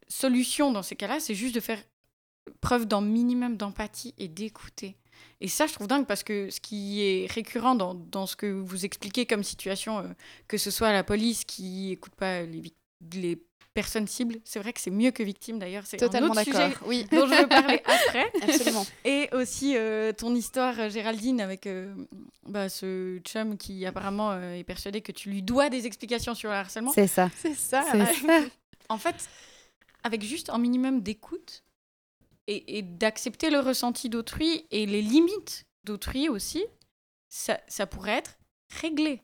solution dans ces cas-là, c'est juste de faire preuve d'un minimum d'empathie et d'écouter. Et ça, je trouve dingue parce que ce qui est récurrent dans, dans ce que vous expliquez comme situation, euh, que ce soit la police qui écoute pas les personnes cibles, c'est vrai que c'est mieux que victime d'ailleurs. C'est un Totalement autre d'accord. sujet Oui, dont je veux parler après. absolument. Et aussi euh, ton histoire, euh, Géraldine, avec euh, bah, ce chum qui apparemment euh, est persuadé que tu lui dois des explications sur le harcèlement. C'est ça. C'est ça. En fait, avec juste un minimum d'écoute et, et d'accepter le ressenti d'autrui et les limites d'autrui aussi, ça, ça pourrait être réglé.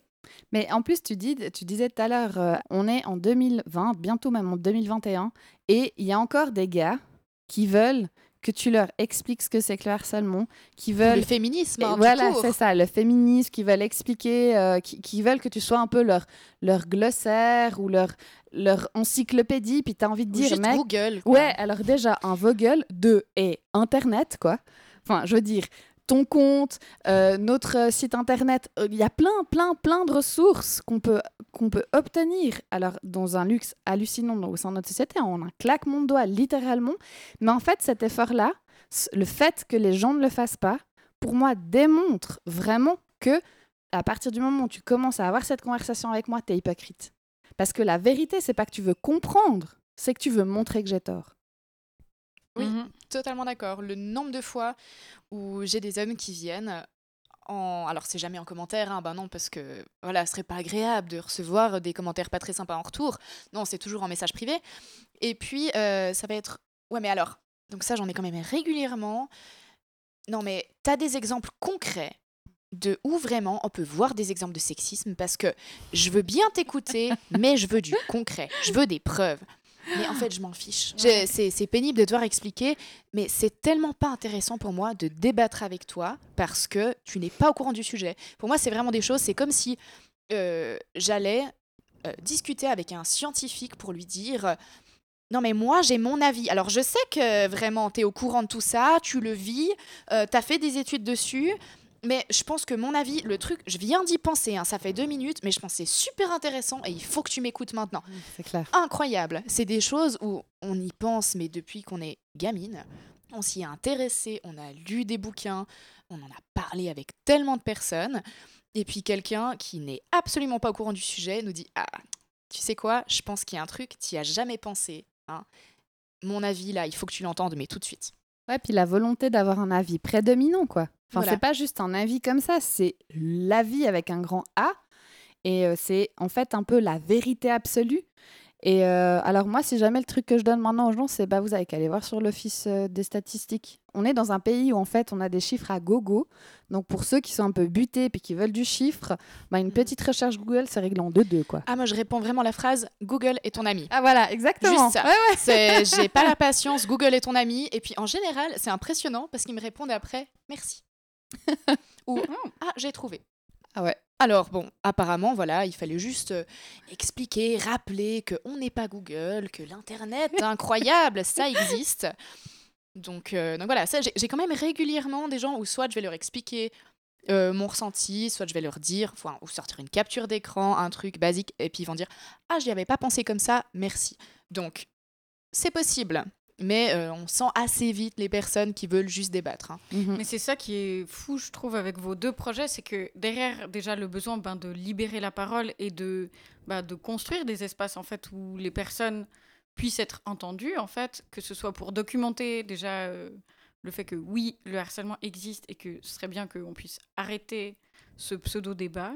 Mais en plus, tu, dis, tu disais tout à l'heure, euh, on est en 2020, bientôt même en 2021, et il y a encore des gars qui veulent que tu leur expliques ce que c'est que le harcèlement, qui veulent Le féminisme, hein, voilà, c'est ça, le féminisme, qui veulent expliquer, euh, qui, qui veulent que tu sois un peu leur, leur glossaire ou leur, leur encyclopédie, puis tu as envie de dire, juste mec, Google. quoi. ouais, alors déjà, un Vogel, deux, et Internet, quoi. Enfin, je veux dire, ton compte, euh, notre euh, site Internet, euh, il y a plein, plein, plein de ressources qu'on peut, peut obtenir. Alors, dans un luxe hallucinant au sein de notre société, on un claquement de doigts, littéralement. Mais en fait, cet effort-là, le fait que les gens ne le fassent pas, pour moi, démontre vraiment que à partir du moment où tu commences à avoir cette conversation avec moi, tu es hypocrite. Parce que la vérité, c'est pas que tu veux comprendre, c'est que tu veux montrer que j'ai tort. Oui. Mhm. Totalement d'accord. Le nombre de fois où j'ai des hommes qui viennent en... Alors, c'est jamais en commentaire, hein, ben non, parce que voilà, ce serait pas agréable de recevoir des commentaires pas très sympas en retour. Non, c'est toujours en message privé. Et puis, euh, ça va être... Ouais, mais alors, donc ça, j'en ai quand même régulièrement. Non, mais t'as des exemples concrets de où vraiment on peut voir des exemples de sexisme parce que je veux bien t'écouter, mais je veux du concret, je veux des preuves. Mais en fait, je m'en fiche. C'est pénible de devoir expliquer, mais c'est tellement pas intéressant pour moi de débattre avec toi parce que tu n'es pas au courant du sujet. Pour moi, c'est vraiment des choses, c'est comme si euh, j'allais euh, discuter avec un scientifique pour lui dire euh, non mais moi j'ai mon avis. Alors je sais que vraiment tu es au courant de tout ça, tu le vis, euh, tu as fait des études dessus, mais je pense que mon avis, le truc, je viens d'y penser, hein, ça fait deux minutes, mais je pense que c'est super intéressant et il faut que tu m'écoutes maintenant. C'est clair. Incroyable. C'est des choses où on y pense, mais depuis qu'on est gamine, on s'y est intéressé, on a lu des bouquins, on en a parlé avec tellement de personnes. Et puis quelqu'un qui n'est absolument pas au courant du sujet nous dit Ah, tu sais quoi, je pense qu'il y a un truc, tu as jamais pensé. hein. Mon avis, là, il faut que tu l'entendes, mais tout de suite. Ouais, puis la volonté d'avoir un avis prédominant, quoi. Enfin, Voilà. c'est pas juste un avis comme ça, c'est l'avis avec un grand A. Et euh, c'est en fait un peu la vérité absolue. Et euh, alors moi, si jamais le truc que je donne maintenant aux gens, c'est bah vous avez qu'à aller voir sur l'office euh, des statistiques. On est dans un pays où en fait on a des chiffres à gogo. Donc pour ceux qui sont un peu butés puis qui veulent du chiffre, bah, une petite recherche Google, c'est réglé en deux deux quoi. Ah, moi, je réponds vraiment la phrase Google est ton ami. Ah voilà, exactement. Juste ça. C'est- J'ai pas la patience, Google est ton ami. Et puis en général, c'est impressionnant parce qu'ils me répondent après merci. Ou ah, j'ai trouvé. Ah ouais. Alors bon, apparemment, voilà, il fallait juste euh, expliquer, rappeler que on n'est pas Google, que l'internet incroyable, ça existe. Donc, euh, donc voilà, ça j'ai quand même régulièrement des gens où soit je vais leur expliquer euh, mon ressenti, soit je vais leur dire, enfin, ou sortir une capture d'écran, un truc basique, et puis ils vont dire ah j'y avais pas pensé comme ça, merci. Donc c'est possible, mais euh, on sent assez vite les personnes qui veulent juste débattre. hein. Mhm. Mais c'est ça qui est fou, je trouve, avec vos deux projets, c'est que derrière déjà le besoin ben, de libérer la parole et de, ben, de construire des espaces en fait où les personnes puissent être entendues, en fait, que ce soit pour documenter déjà euh, le fait que oui, le harcèlement existe et que ce serait bien qu'on puisse arrêter ce pseudo-débat.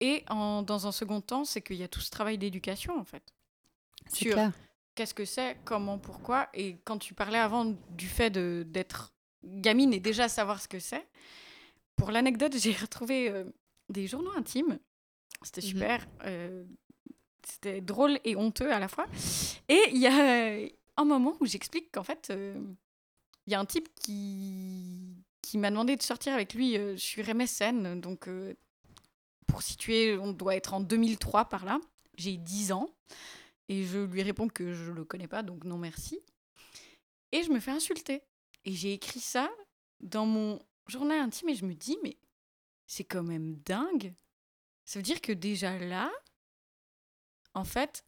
Et en- dans un second temps, c'est qu'il y a tout ce travail d'éducation, en fait. Sur qu'est-ce que c'est, comment, pourquoi. Et quand tu parlais avant du fait d'être gamine et déjà savoir ce que c'est, pour l'anecdote, j'ai retrouvé euh, des journaux intimes. C'était mhm. super. Euh, c'était drôle et honteux à la fois. Et il y a un moment où j'explique qu'en fait, euh, il y a un type qui, qui m'a demandé de sortir avec lui sur MSN. Donc, pour situer, on doit être en 2003 par là. J'ai 10 ans. Et je lui réponds que je le connais pas, donc non merci. Et je me fais insulter. Et j'ai écrit ça dans mon journal intime et je me dis, mais c'est quand même dingue. Ça veut dire que déjà là, en fait,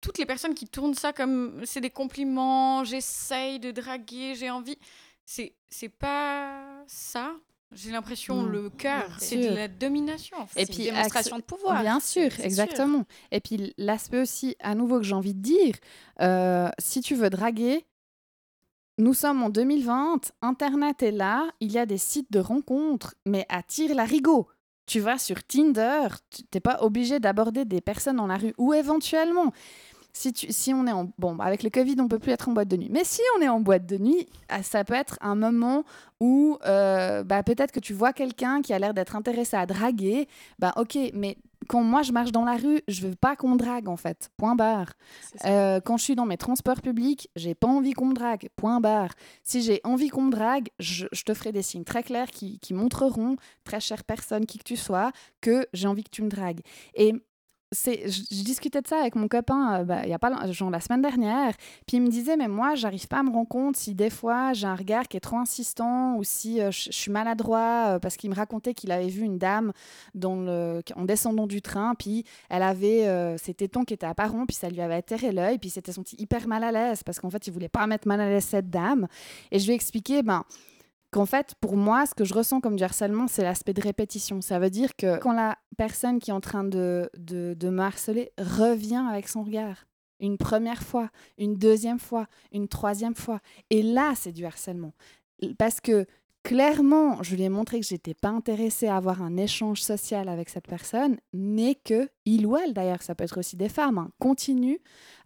toutes les personnes qui tournent ça comme c'est des compliments, j'essaye de draguer, j'ai envie, c'est c'est pas ça. J'ai l'impression le cœur, c'est de la domination. En fait. Et puis une démonstration de pouvoir. Bien sûr, exactement. Et puis l'aspect aussi, à nouveau que j'ai envie de dire, euh, si tu veux draguer, nous sommes en 2020, Internet est là, il y a des sites de rencontres, mais attire la rigot. Tu vas sur Tinder, tu n'es pas obligé d'aborder des personnes dans la rue ou éventuellement. Si, si on est en. Bon, avec le Covid, on peut plus être en boîte de nuit. Mais si on est en boîte de nuit, ah, ça peut être un moment où euh, bah, peut-être que tu vois quelqu'un qui a l'air d'être intéressé à draguer. Bah, ok, mais quand moi je marche dans la rue, je veux pas qu'on me drague en fait. Point barre. Euh, quand je suis dans mes transports publics, j'ai pas envie qu'on me drague. Point barre. Si j'ai envie qu'on me drague, je, te ferai des signes très clairs qui, qui, montreront, très chère personne qui que tu sois, que j'ai envie que tu me dragues. Et c'est, je, discutais de ça avec mon copain euh, bah, y a pas genre la semaine dernière puis il me disait mais moi j'arrive pas à me rendre compte si des fois j'ai un regard qui est trop insistant ou si euh, je, suis maladroit euh, parce qu'il me racontait qu'il avait vu une dame en descendant du train puis elle avait ses tétons qui étaient apparents puis ça lui avait atterré l'œil puis s'était senti hyper mal à l'aise parce qu'en fait il voulait pas mettre mal à l'aise cette dame. Et je lui ai expliqué ben qu'en fait, pour moi, ce que je ressens comme du harcèlement, c'est l'aspect de répétition. Ça veut dire que quand la personne qui est en train de, de, de me harceler revient avec son regard, une première fois, une deuxième fois, une troisième fois, et là, c'est du harcèlement. Parce que clairement, je lui ai montré que j'étais pas intéressée à avoir un échange social avec cette personne, mais que il ou elle, d'ailleurs, ça peut être aussi des femmes, hein, continue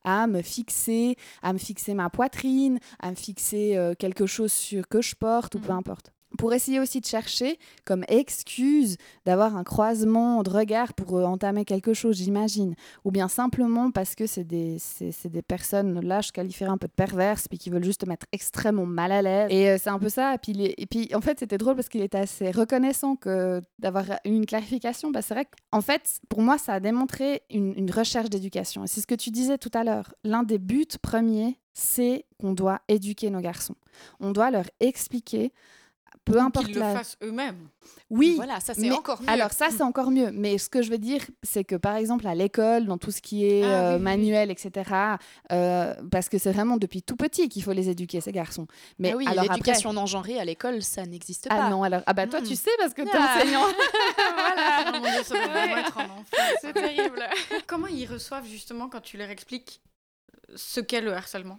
à me fixer, à me fixer ma poitrine, à me fixer euh, quelque chose sur que je porte ou peu mmh. importe pour essayer aussi de chercher comme excuse d'avoir un croisement de regard pour euh, entamer quelque chose, j'imagine. Ou bien simplement parce que c'est des, des personnes, là je qualifierais un peu de perverses, puis qui veulent juste te mettre extrêmement mal à l'aise. Et euh, c'est un peu ça. Et puis, et puis en fait, c'était drôle parce qu'il était assez reconnaissant que d'avoir eu une clarification. Bah, c'est vrai qu'en fait, pour moi, ça a démontré une, une recherche d'éducation. Et c'est ce que tu disais tout à l'heure. L'un des buts premiers, c'est qu'on doit éduquer nos garçons. On doit leur expliquer peu importe qu'ils le fassent eux-mêmes. Oui, voilà, ça c'est encore mieux. Alors ça c'est encore mieux, mais ce que je veux dire, c'est que par exemple à l'école, dans tout ce qui est ah euh, manuel, etc., euh, parce que c'est vraiment depuis tout petit qu'il faut les éduquer ces garçons. Mais ah oui, l'éducation non genrée à l'école, ça n'existe ah pas. Ah non, alors ah bah toi tu hmm. sais parce que tu es enseignant. voilà. C'est terrible. Comment ils reçoivent justement quand tu leur expliques ce qu'est le harcèlement?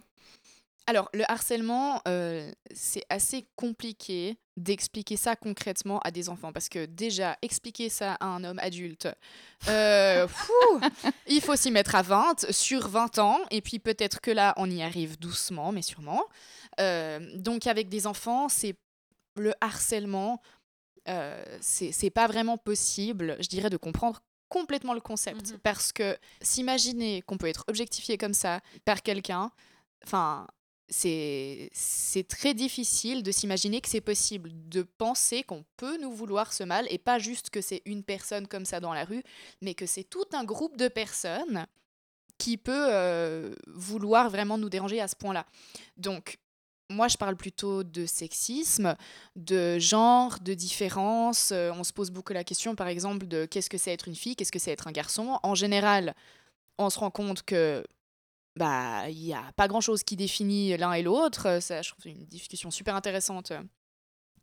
Alors, le harcèlement, euh, c'est assez compliqué d'expliquer ça concrètement à des enfants parce que déjà, expliquer ça à un homme adulte, euh, il faut s'y mettre à 20, sur 20 ans, et puis peut-être que là, on y arrive doucement, mais sûrement. Euh, donc, avec des enfants, c'est le harcèlement, c'est pas vraiment possible, je dirais, de comprendre complètement le concept. Mmh parce que s'imaginer qu'on peut être objectifié comme ça par quelqu'un, enfin, c'est très difficile de s'imaginer que c'est possible, de penser qu'on peut nous vouloir ce mal, et pas juste que c'est une personne comme ça dans la rue, mais que c'est tout un groupe de personnes qui peut euh, vouloir vraiment nous déranger à ce point-là. Donc, moi, je parle plutôt de sexisme, de genre, de différence. Euh, on se pose beaucoup la question, par exemple, de qu'est-ce que c'est être une fille, qu'est-ce que c'est être un garçon. En général, on se rend compte que bah, il n'y a pas grand-chose qui définit l'un et l'autre. Ça, je trouve une discussion super intéressante euh,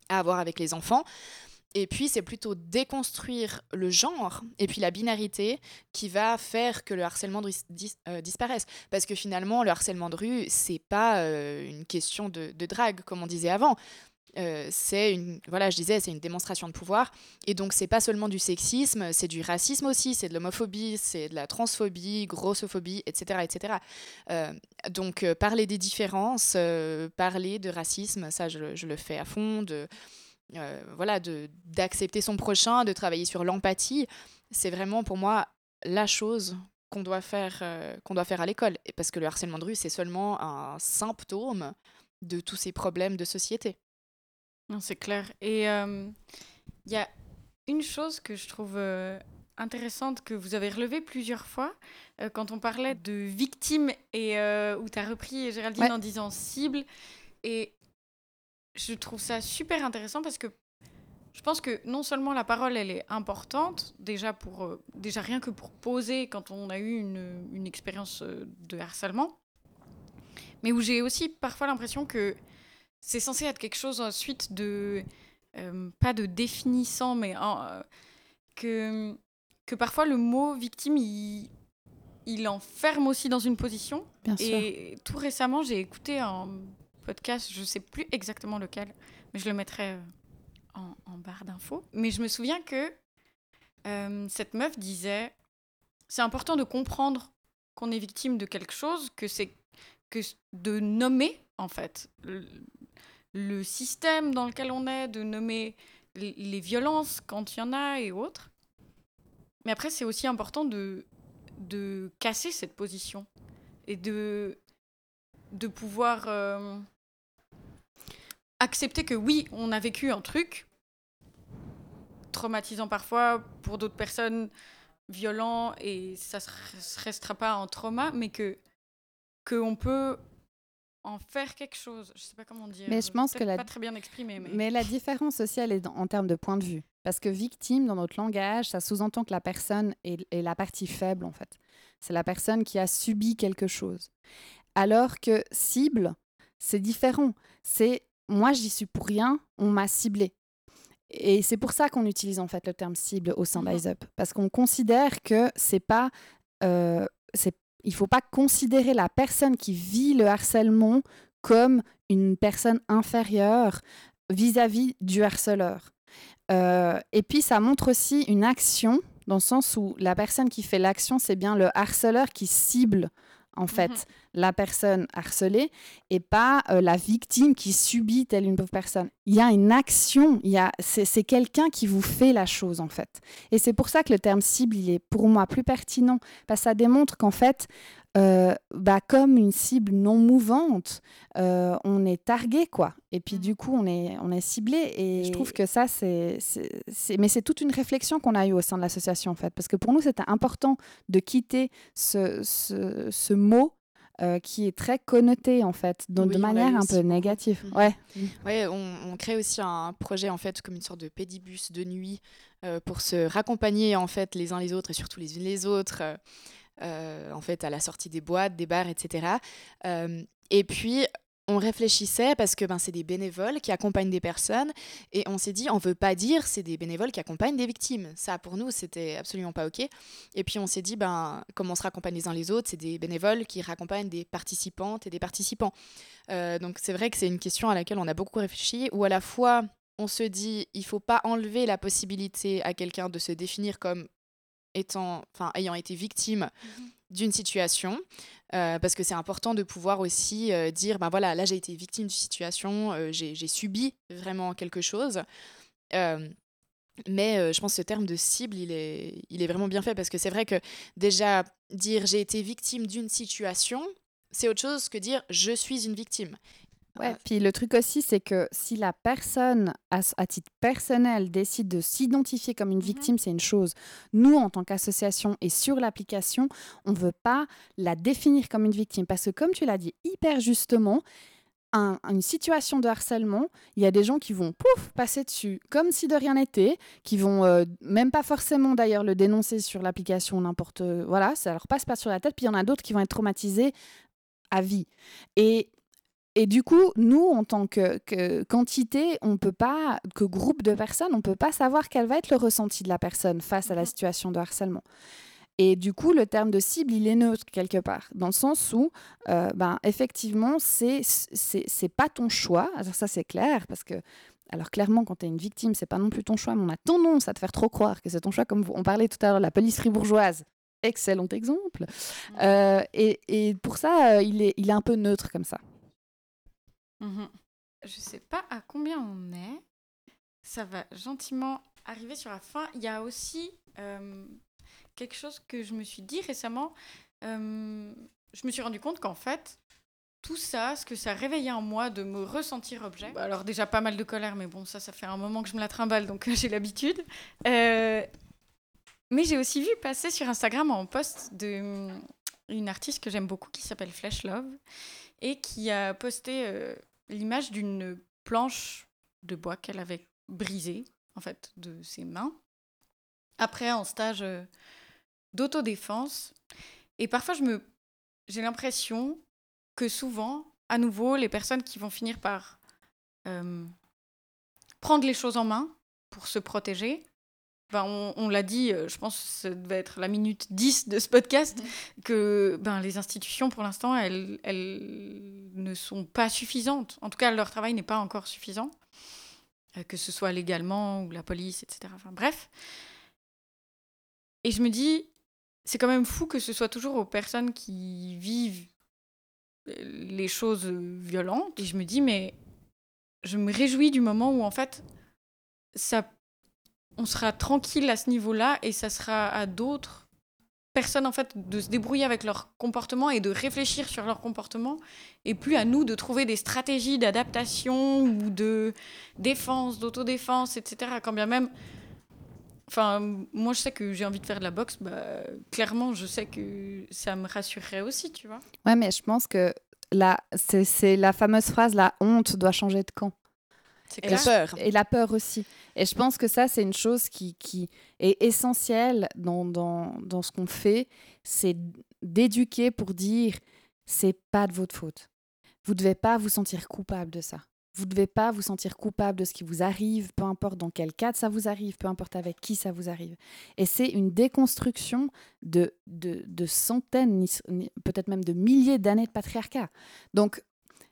à avoir avec les enfants. Et puis, c'est plutôt déconstruire le genre et puis la binarité qui va faire que le harcèlement euh, disparaisse. Parce que finalement, le harcèlement de rue, c'est pas euh, une question de, de, drague, comme on disait avant. Euh, c'est une voilà je disais c'est une démonstration de pouvoir. Et donc c'est pas seulement du sexisme c'est du racisme aussi c'est de l'homophobie c'est de la transphobie grossophobie etc etc euh, donc euh, parler des différences parler de racisme ça je, le fais à fond voilà de d'accepter son prochain de travailler sur l'empathie c'est vraiment pour moi la chose qu'on doit faire qu'on doit faire à l'école. Parce que le harcèlement de rue c'est seulement un symptôme de tous ces problèmes de société c'est clair. Et il y a une chose que je trouve intéressante que vous avez relevée plusieurs fois quand on parlait de victimes et où tu as repris Géraldine en disant cible. Et je trouve ça super intéressant parce que je pense que non seulement la parole elle est importante déjà pour déjà rien que pour poser quand on a eu une, une expérience de harcèlement mais où j'ai aussi parfois l'impression que c'est censé être quelque chose ensuite de euh, pas de définissant, mais euh, que que parfois le mot victime il, il enferme aussi dans une position. Bien et tout récemment, j'ai écouté un podcast, je sais plus exactement lequel, mais je le mettrai euh, en, en barre d'infos. Mais je me souviens que cette meuf disait c'est important de comprendre qu'on est victime de quelque chose, que c'est que de nommer en fait le système dans lequel on est, de nommer les violences quand il y en a et autres. Mais après, c'est aussi important de, de casser cette position et de, de pouvoir euh, accepter que oui, on a vécu un truc traumatisant parfois pour d'autres personnes, violent et ça ne se restera pas en trauma, mais que qu'on peut en faire quelque chose. Je sais pas comment dire. Mais je pense que la... pas très bien exprimé. Mais... mais la différence sociale est en termes de point de vue. Parce que victime, dans notre langage, ça sous-entend que la personne est, est, la partie faible, en fait. C'est la personne qui a subi quelque chose. Alors que cible, c'est différent. C'est moi, j'y suis pour rien, on m'a ciblé. Et c'est pour ça qu'on utilise en fait le terme cible au sein mmh. Up. Parce qu'on considère que c'est pas. Euh, c'est il ne faut pas considérer la personne qui vit le harcèlement comme une personne inférieure vis-à-vis du harceleur. Euh, et puis ça montre aussi une action, dans le sens où la personne qui fait l'action, c'est bien le harceleur qui cible en fait, mhm. la personne harcelée et pas euh, la victime qui subit telle une pauvre personne. Il y a une action, il y a, c'est, quelqu'un qui vous fait la chose, en fait. Et c'est pour ça que le terme cible, il est pour moi plus pertinent, parce que ça démontre qu'en fait, euh, bah, comme une cible non mouvante, euh, on est targué, quoi. Et puis, du coup, on est, on est ciblé. Et, je trouve que ça, c'est, c'est, Mais c'est toute une réflexion qu'on a eue au sein de l'association, en fait. Parce que pour nous, c'était important de quitter ce, ce, ce mot euh, qui est très connoté en fait, donc de manière un peu négative. Mm. Ouais. Ouais, on, crée aussi un projet en fait comme une sorte de pédibus de nuit pour se raccompagner en fait les uns les autres et surtout les unes les autres. Euh, en fait, à la sortie des boîtes, des bars, etc. Euh, et puis, on réfléchissait parce que ben, c'est des bénévoles qui accompagnent des personnes et on s'est dit on veut pas dire c'est des bénévoles qui accompagnent des victimes. Ça pour nous c'était absolument pas ok. Et puis on s'est dit ben comment on se raccompagne les uns les autres c'est des bénévoles qui raccompagnent des participantes et des participants. Euh, donc c'est vrai que c'est une question à laquelle on a beaucoup réfléchi où à la fois on se dit il faut pas enlever la possibilité à quelqu'un de se définir comme étant, enfin, ayant été victime mmh d'une situation, euh, parce que c'est important de pouvoir aussi euh, dire, ben voilà, là j'ai été victime d'une situation, euh, j'ai subi vraiment quelque chose. mais je pense que ce terme de cible, il est, il est vraiment bien fait, parce que c'est vrai que déjà dire j'ai été victime d'une situation, c'est autre chose que dire je suis une victime. Ouais, puis le truc aussi, c'est que si la personne, à, titre personnel, décide de s'identifier comme une mmh victime, c'est une chose. Nous, en tant qu'association et sur l'application, on ne veut pas la définir comme une victime. Parce que, comme tu l'as dit hyper justement, une situation de harcèlement, il y a des gens qui vont pouf passer dessus comme si de rien n'était, qui vont euh, même pas forcément d'ailleurs le dénoncer sur l'application n'importe voilà, ça leur passe pas sur la tête. Puis il y en a d'autres qui vont être traumatisés à vie. Et et du coup, nous, en tant que, quantité, on peut pas, que groupe de personnes, on peut pas savoir quel va être le ressenti de la personne face à la mmh situation de harcèlement. Et du coup, le terme de cible, il est neutre quelque part, dans le sens où, euh, ben, effectivement, c'est c'est pas ton choix. Alors ça, c'est clair, parce que alors clairement, quand tu es une victime, c'est pas non plus ton choix, mais on a tendance à te faire trop croire que c'est ton choix, comme on parlait tout à l'heure, la police fribourgeoise. Excellent exemple. Euh, et, et, pour ça, euh, il, est, il est un peu neutre comme ça. Mmh Je sais pas à combien on est. Ça va gentiment arriver sur la fin. Il y a aussi quelque chose que je me suis dit récemment. Euh, je me suis rendu compte qu'en fait, tout ça, ce que ça réveillait en moi de me ressentir objet. Bah, alors déjà pas mal de colère, mais bon, ça, ça fait un moment que je me la trimballe, donc j'ai l'habitude. Euh, mais j'ai aussi vu passer sur Instagram en post de une artiste que j'aime beaucoup qui s'appelle Flash Love et qui a posté euh, l'image d'une planche de bois qu'elle avait brisée en fait de ses mains après un stage d'autodéfense. Et parfois, je me, j'ai l'impression que souvent, à nouveau, les personnes qui vont finir par euh, prendre les choses en main pour se protéger, ben on, l'a dit, euh, je pense que ça devait être la minute 10 de ce podcast, mmh. que ben, les institutions, pour l'instant, elles, elles ne sont pas suffisantes. En tout cas, leur travail n'est pas encore suffisant, euh, que ce soit légalement ou la police, etc. Enfin, bref. Et je me dis, c'est quand même fou que ce soit toujours aux personnes qui vivent euh, les choses violentes. Et je me dis, mais je me réjouis du moment où en fait, ça, on sera tranquille à ce niveau-là et ça sera à d'autres personnes en fait de se débrouiller avec leur comportement et de réfléchir sur leur comportement et plus à nous de trouver des stratégies d'adaptation ou de défense, d'autodéfense, etc. Quand bien même Enfin, moi, je sais que j'ai envie de faire de la boxe. Bah, clairement, je sais que ça me rassurerait aussi, tu vois. Ouais, mais je pense que là, c'est la fameuse phrase la honte doit changer de camp. C'est la peur. Et la peur aussi. Et je pense que ça, c'est une chose qui, qui est essentielle dans, dans, dans ce qu'on fait. C'est d'éduquer pour dire c'est pas de votre faute. Vous devez pas vous sentir coupable de ça. Vous ne devez pas vous sentir coupable de ce qui vous arrive, peu importe dans quel cadre ça vous arrive, peu importe avec qui ça vous arrive. Et c'est une déconstruction de, de, centaines, peut-être même de milliers d'années de patriarcat. Donc,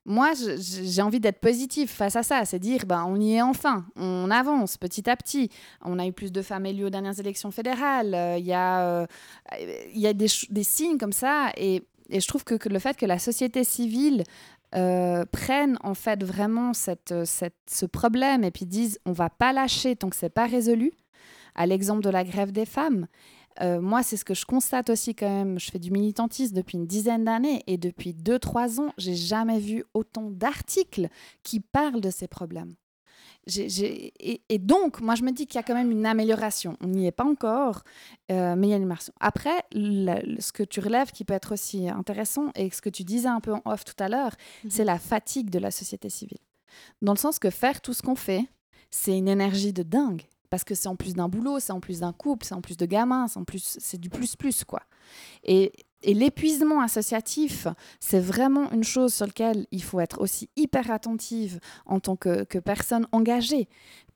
moi, j'ai envie d'être positive face à ça, c'est dire, ben, on y est enfin, on avance petit à petit. On a eu plus de femmes élues aux dernières élections fédérales, euh, il y a, euh, des, signes comme ça, et, je trouve que, le fait que la société civile euh, prennent en fait vraiment ce problème et puis disent on va pas lâcher tant que c'est pas résolu. À l'exemple de la grève des femmes, euh, moi c'est ce que je constate aussi quand même. Je fais du militantisme depuis une dizaine d'années et depuis 2-3 ans, j'ai jamais vu autant d'articles qui parlent de ces problèmes. Et, donc, moi, je me dis qu'il y a quand même une amélioration. On n'y est pas encore, euh, mais il y a une amélioration. Après, ce que tu relèves qui peut être aussi intéressant, et ce que tu disais un peu en off tout à l'heure, mhm. c'est la fatigue de la société civile. Dans le sens que faire tout ce qu'on fait, c'est une énergie de dingue. Parce que c'est en plus d'un boulot, c'est en plus d'un couple, c'est en plus de gamins, c'est en plus, c'est du plus plus quoi. Et et l'épuisement associatif, c'est vraiment une chose sur laquelle il faut être aussi hyper attentive en tant que, personne engagée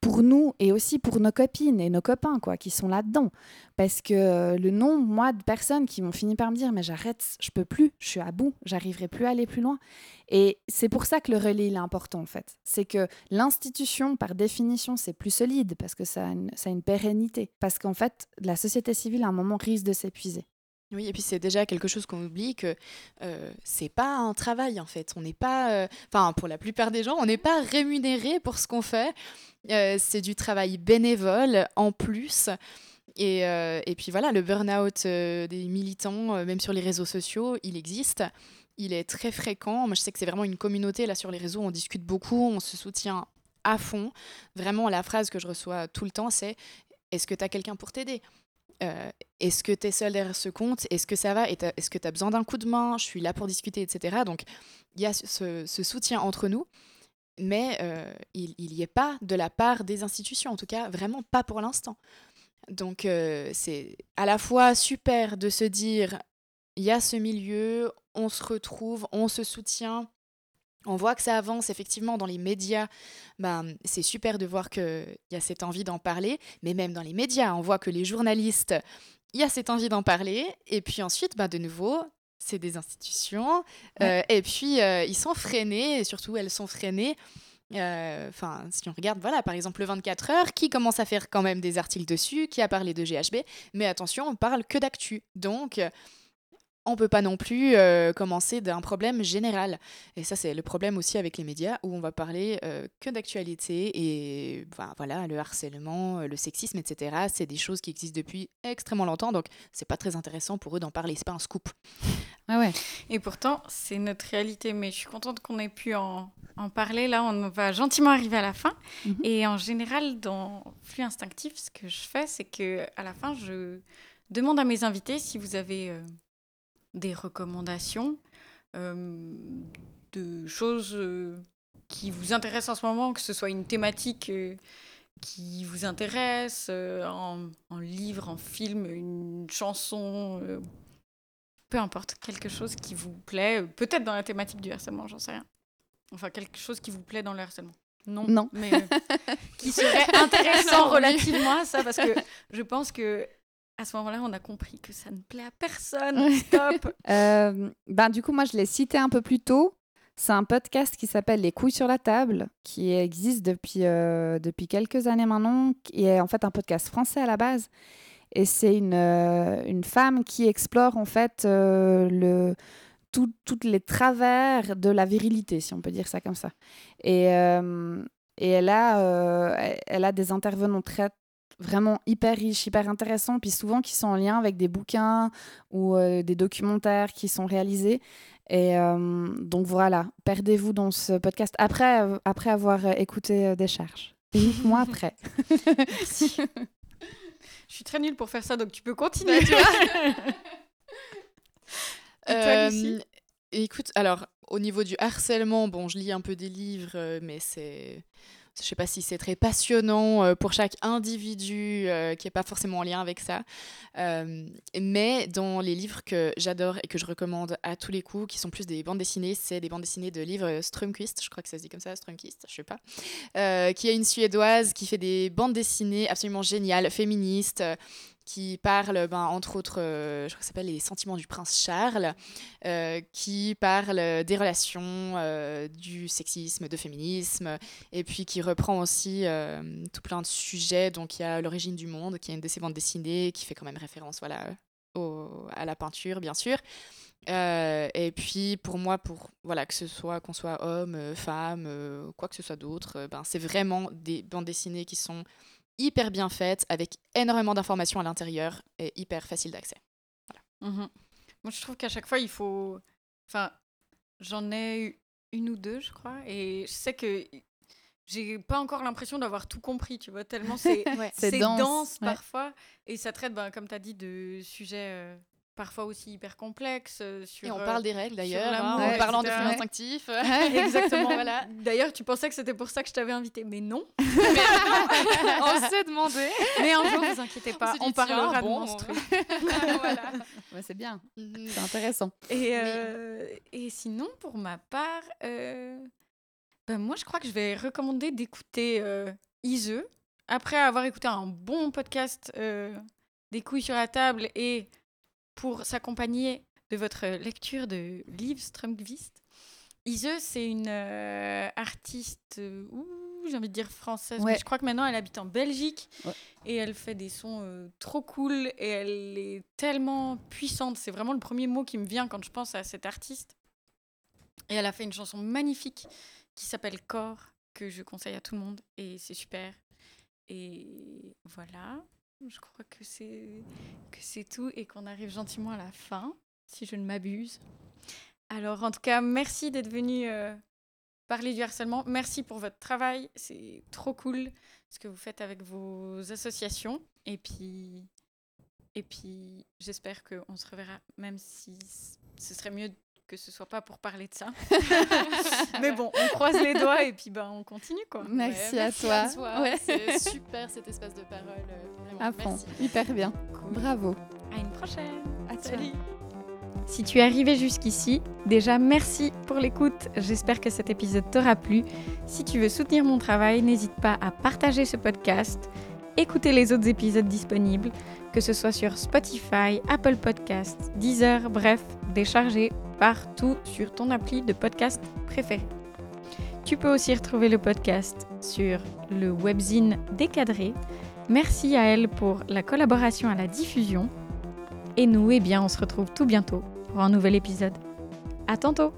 pour nous et aussi pour nos copines et nos copains quoi, qui sont là-dedans. Parce que le nombre, moi, de personnes qui m'ont fini par me dire mais j'arrête, je peux plus, je suis à bout, j'arriverai plus à aller plus loin. Et c'est pour ça que le relais est important en fait. C'est que l'institution, par définition, c'est plus solide parce que ça ça a une pérennité. Parce qu'en fait, la société civile à un moment risque de s'épuiser. Oui, et puis c'est déjà quelque chose qu'on oublie que euh, c'est pas un travail en fait. On n'est pas, euh, enfin pour la plupart des gens, on n'est pas rémunéré pour ce qu'on fait. Euh, c'est du travail bénévole en plus. Et, et puis voilà, le burn-out des militants, même sur les réseaux sociaux, il existe. Il est très fréquent. Moi, je sais que c'est vraiment une communauté là sur les réseaux. On discute beaucoup, on se soutient à fond. Vraiment, la phrase que je reçois tout le temps, c'est Est-ce que tu as quelqu'un pour t'aider? Euh, est-ce que tu es seul derrière ce compte? Est-ce que ça va? Est-ce que tu as besoin d'un coup de main? Je suis là pour discuter, etc. Donc, il y a ce, soutien entre nous, mais euh, il n'y est pas de la part des institutions, en tout cas, vraiment pas pour l'instant. Donc, euh, c'est à la fois super de se dire, il y a ce milieu, on se retrouve, on se soutient, on voit que ça avance effectivement dans les médias. Ben, c'est super de voir qu'il y a cette envie d'en parler, mais même dans les médias, on voit que les journalistes il y a cette envie d'en parler. Et puis ensuite, bah, de nouveau, c'est des institutions. Euh, et puis, euh, ils sont freinés, et surtout, elles sont freinées. Euh, Enfin, si on regarde, voilà, par exemple, le 24 heures, qui commence à faire quand même des articles dessus, qui a parlé de GHB, mais attention, on parle que d'actu. Donc, on peut pas non plus euh, commencer d'un problème général. Et ça, c'est le problème aussi avec les médias, où on va parler euh, que d'actualité et ben, voilà, le harcèlement, euh, le sexisme, etc. C'est des choses qui existent depuis extrêmement longtemps, donc c'est pas très intéressant pour eux d'en parler. C'est pas un scoop. Ah ouais. Et pourtant, c'est notre réalité. Mais je suis contente qu'on ait pu en, en, parler. Là, on va gentiment arriver à la fin. Mm -hmm. Et en général, dans Flux Instinctif, ce que je fais, c'est que à la fin, je demande à mes invités si vous avez des recommandations euh, de choses euh, qui vous intéressent en ce moment, que ce soit une thématique euh, qui vous intéresse, en, en, livre, en film, une chanson, peu importe, quelque chose qui vous plaît, peut-être dans la thématique du harcèlement, j'en sais rien. Enfin, quelque chose qui vous plaît dans le harcèlement. Non, non. mais qui serait intéressant relativement à ça, parce que je pense que à ce moment-là, on a compris que ça ne plaît à personne. Stop. euh, ben, du coup, moi, je l'ai cité un peu plus tôt. C'est un podcast qui s'appelle Les couilles sur la table, qui existe depuis, euh, depuis quelques années maintenant, qui est en fait un podcast français à la base. Et c'est une, euh, une femme qui explore en fait le, tous les travers de la virilité, si on peut dire ça comme ça. Et, et elle, a, elle a des intervenants très vraiment hyper riches, hyper intéressants, puis souvent qui sont en lien avec des bouquins ou euh, des documentaires qui sont réalisés. Et euh, donc voilà, perdez-vous dans ce podcast après, euh, après avoir écouté des charges. moi après. Merci. Je suis très nulle pour faire ça, donc tu peux continuer. Tu vois euh, écoute, alors au niveau du harcèlement, bon, je lis un peu des livres, mais c'est je ne sais pas si c'est très passionnant euh, pour chaque individu euh, qui n'est pas forcément en lien avec ça. Euh, mais dans les livres que j'adore et que je recommande à tous les coups, qui sont plus des bandes dessinées, c'est des bandes dessinées de livres Strömquist, je crois que ça se dit comme ça, Strömquist, je sais pas, qui est une Suédoise qui fait des bandes dessinées absolument géniales, féministes qui parle, ben, entre autres, euh, je crois que ça s'appelle Les sentiments du prince Charles, euh, qui parle des relations, euh, du sexisme, de féminisme, et puis qui reprend aussi tout plein de sujets. Donc il y a L'origine du monde, qui est une de ses bandes dessinées, qui fait quand même référence voilà, au, à la peinture, bien sûr. Et puis pour moi, pour voilà que ce soit qu'on soit homme, femme, quoi que ce soit d'autre, ben, c'est vraiment des bandes dessinées qui sont hyper bien faite, avec énormément d'informations à l'intérieur et hyper facile d'accès. Voilà. Mmh. Moi, je trouve qu'à chaque fois, il faut. Enfin, j'en ai eu une ou deux, je crois, et je sais que j'ai pas encore l'impression d'avoir tout compris, tu vois, tellement c'est ouais. dense, dense ouais. parfois, et ça traite, ben, comme tu as dit, de sujets. Euh parfois aussi hyper complexe. Euh, sur, et on parle des règles d'ailleurs, hein, en parlant de flux instinctifs. Exactement, voilà. D'ailleurs, tu pensais que c'était pour ça que je t'avais invité, mais non. mais non. on s'est demandé. Mais un jour, vous inquiétez pas, on, on parlera bon, de monstru. voilà. Ouais, c'est bien, mm c'est intéressant. Et, euh, et, sinon, pour ma part, euh, ben moi, je crois que je vais recommander d'écouter euh, Ise. Après avoir écouté un bon podcast des couilles sur la table et pour s'accompagner de votre lecture de Liv Strömqvist. Ise, c'est une euh, artiste, euh, j'ai envie de dire française, ouais. mais je crois que maintenant elle habite en Belgique ouais. et elle fait des sons euh, trop cool et elle est tellement puissante. C'est vraiment le premier mot qui me vient quand je pense à cette artiste. Et elle a fait une chanson magnifique qui s'appelle Corps, que je conseille à tout le monde et c'est super. Et voilà. Je crois que c'est que c'est tout et qu'on arrive gentiment à la fin, si je ne m'abuse. Alors en tout cas, merci d'être venu euh, parler du harcèlement. Merci pour votre travail, c'est trop cool ce que vous faites avec vos associations. Et puis et puis j'espère qu'on se reverra, même si ce serait mieux que ce soit pas pour parler de ça. Mais bon, on croise les doigts et puis ben on continue quoi. Merci, ouais, à merci toi. À toi. Ouais. C'est super cet espace de parole. Vraiment. À fond. Merci. Hyper bien. Cool. Bravo. À une prochaine. À Salut. Si tu es arrivé jusqu'ici, déjà merci pour l'écoute. J'espère que cet épisode t'aura plu. Si tu veux soutenir mon travail, n'hésite pas à partager ce podcast écouter les autres épisodes disponibles, que ce soit sur Spotify, Apple Podcasts, Deezer, bref, décharger partout sur ton appli de podcast préféré. Tu peux aussi retrouver le podcast sur le webzine décadré. Merci à elle pour la collaboration à la diffusion. Et nous, eh bien, on se retrouve tout bientôt pour un nouvel épisode. À tantôt!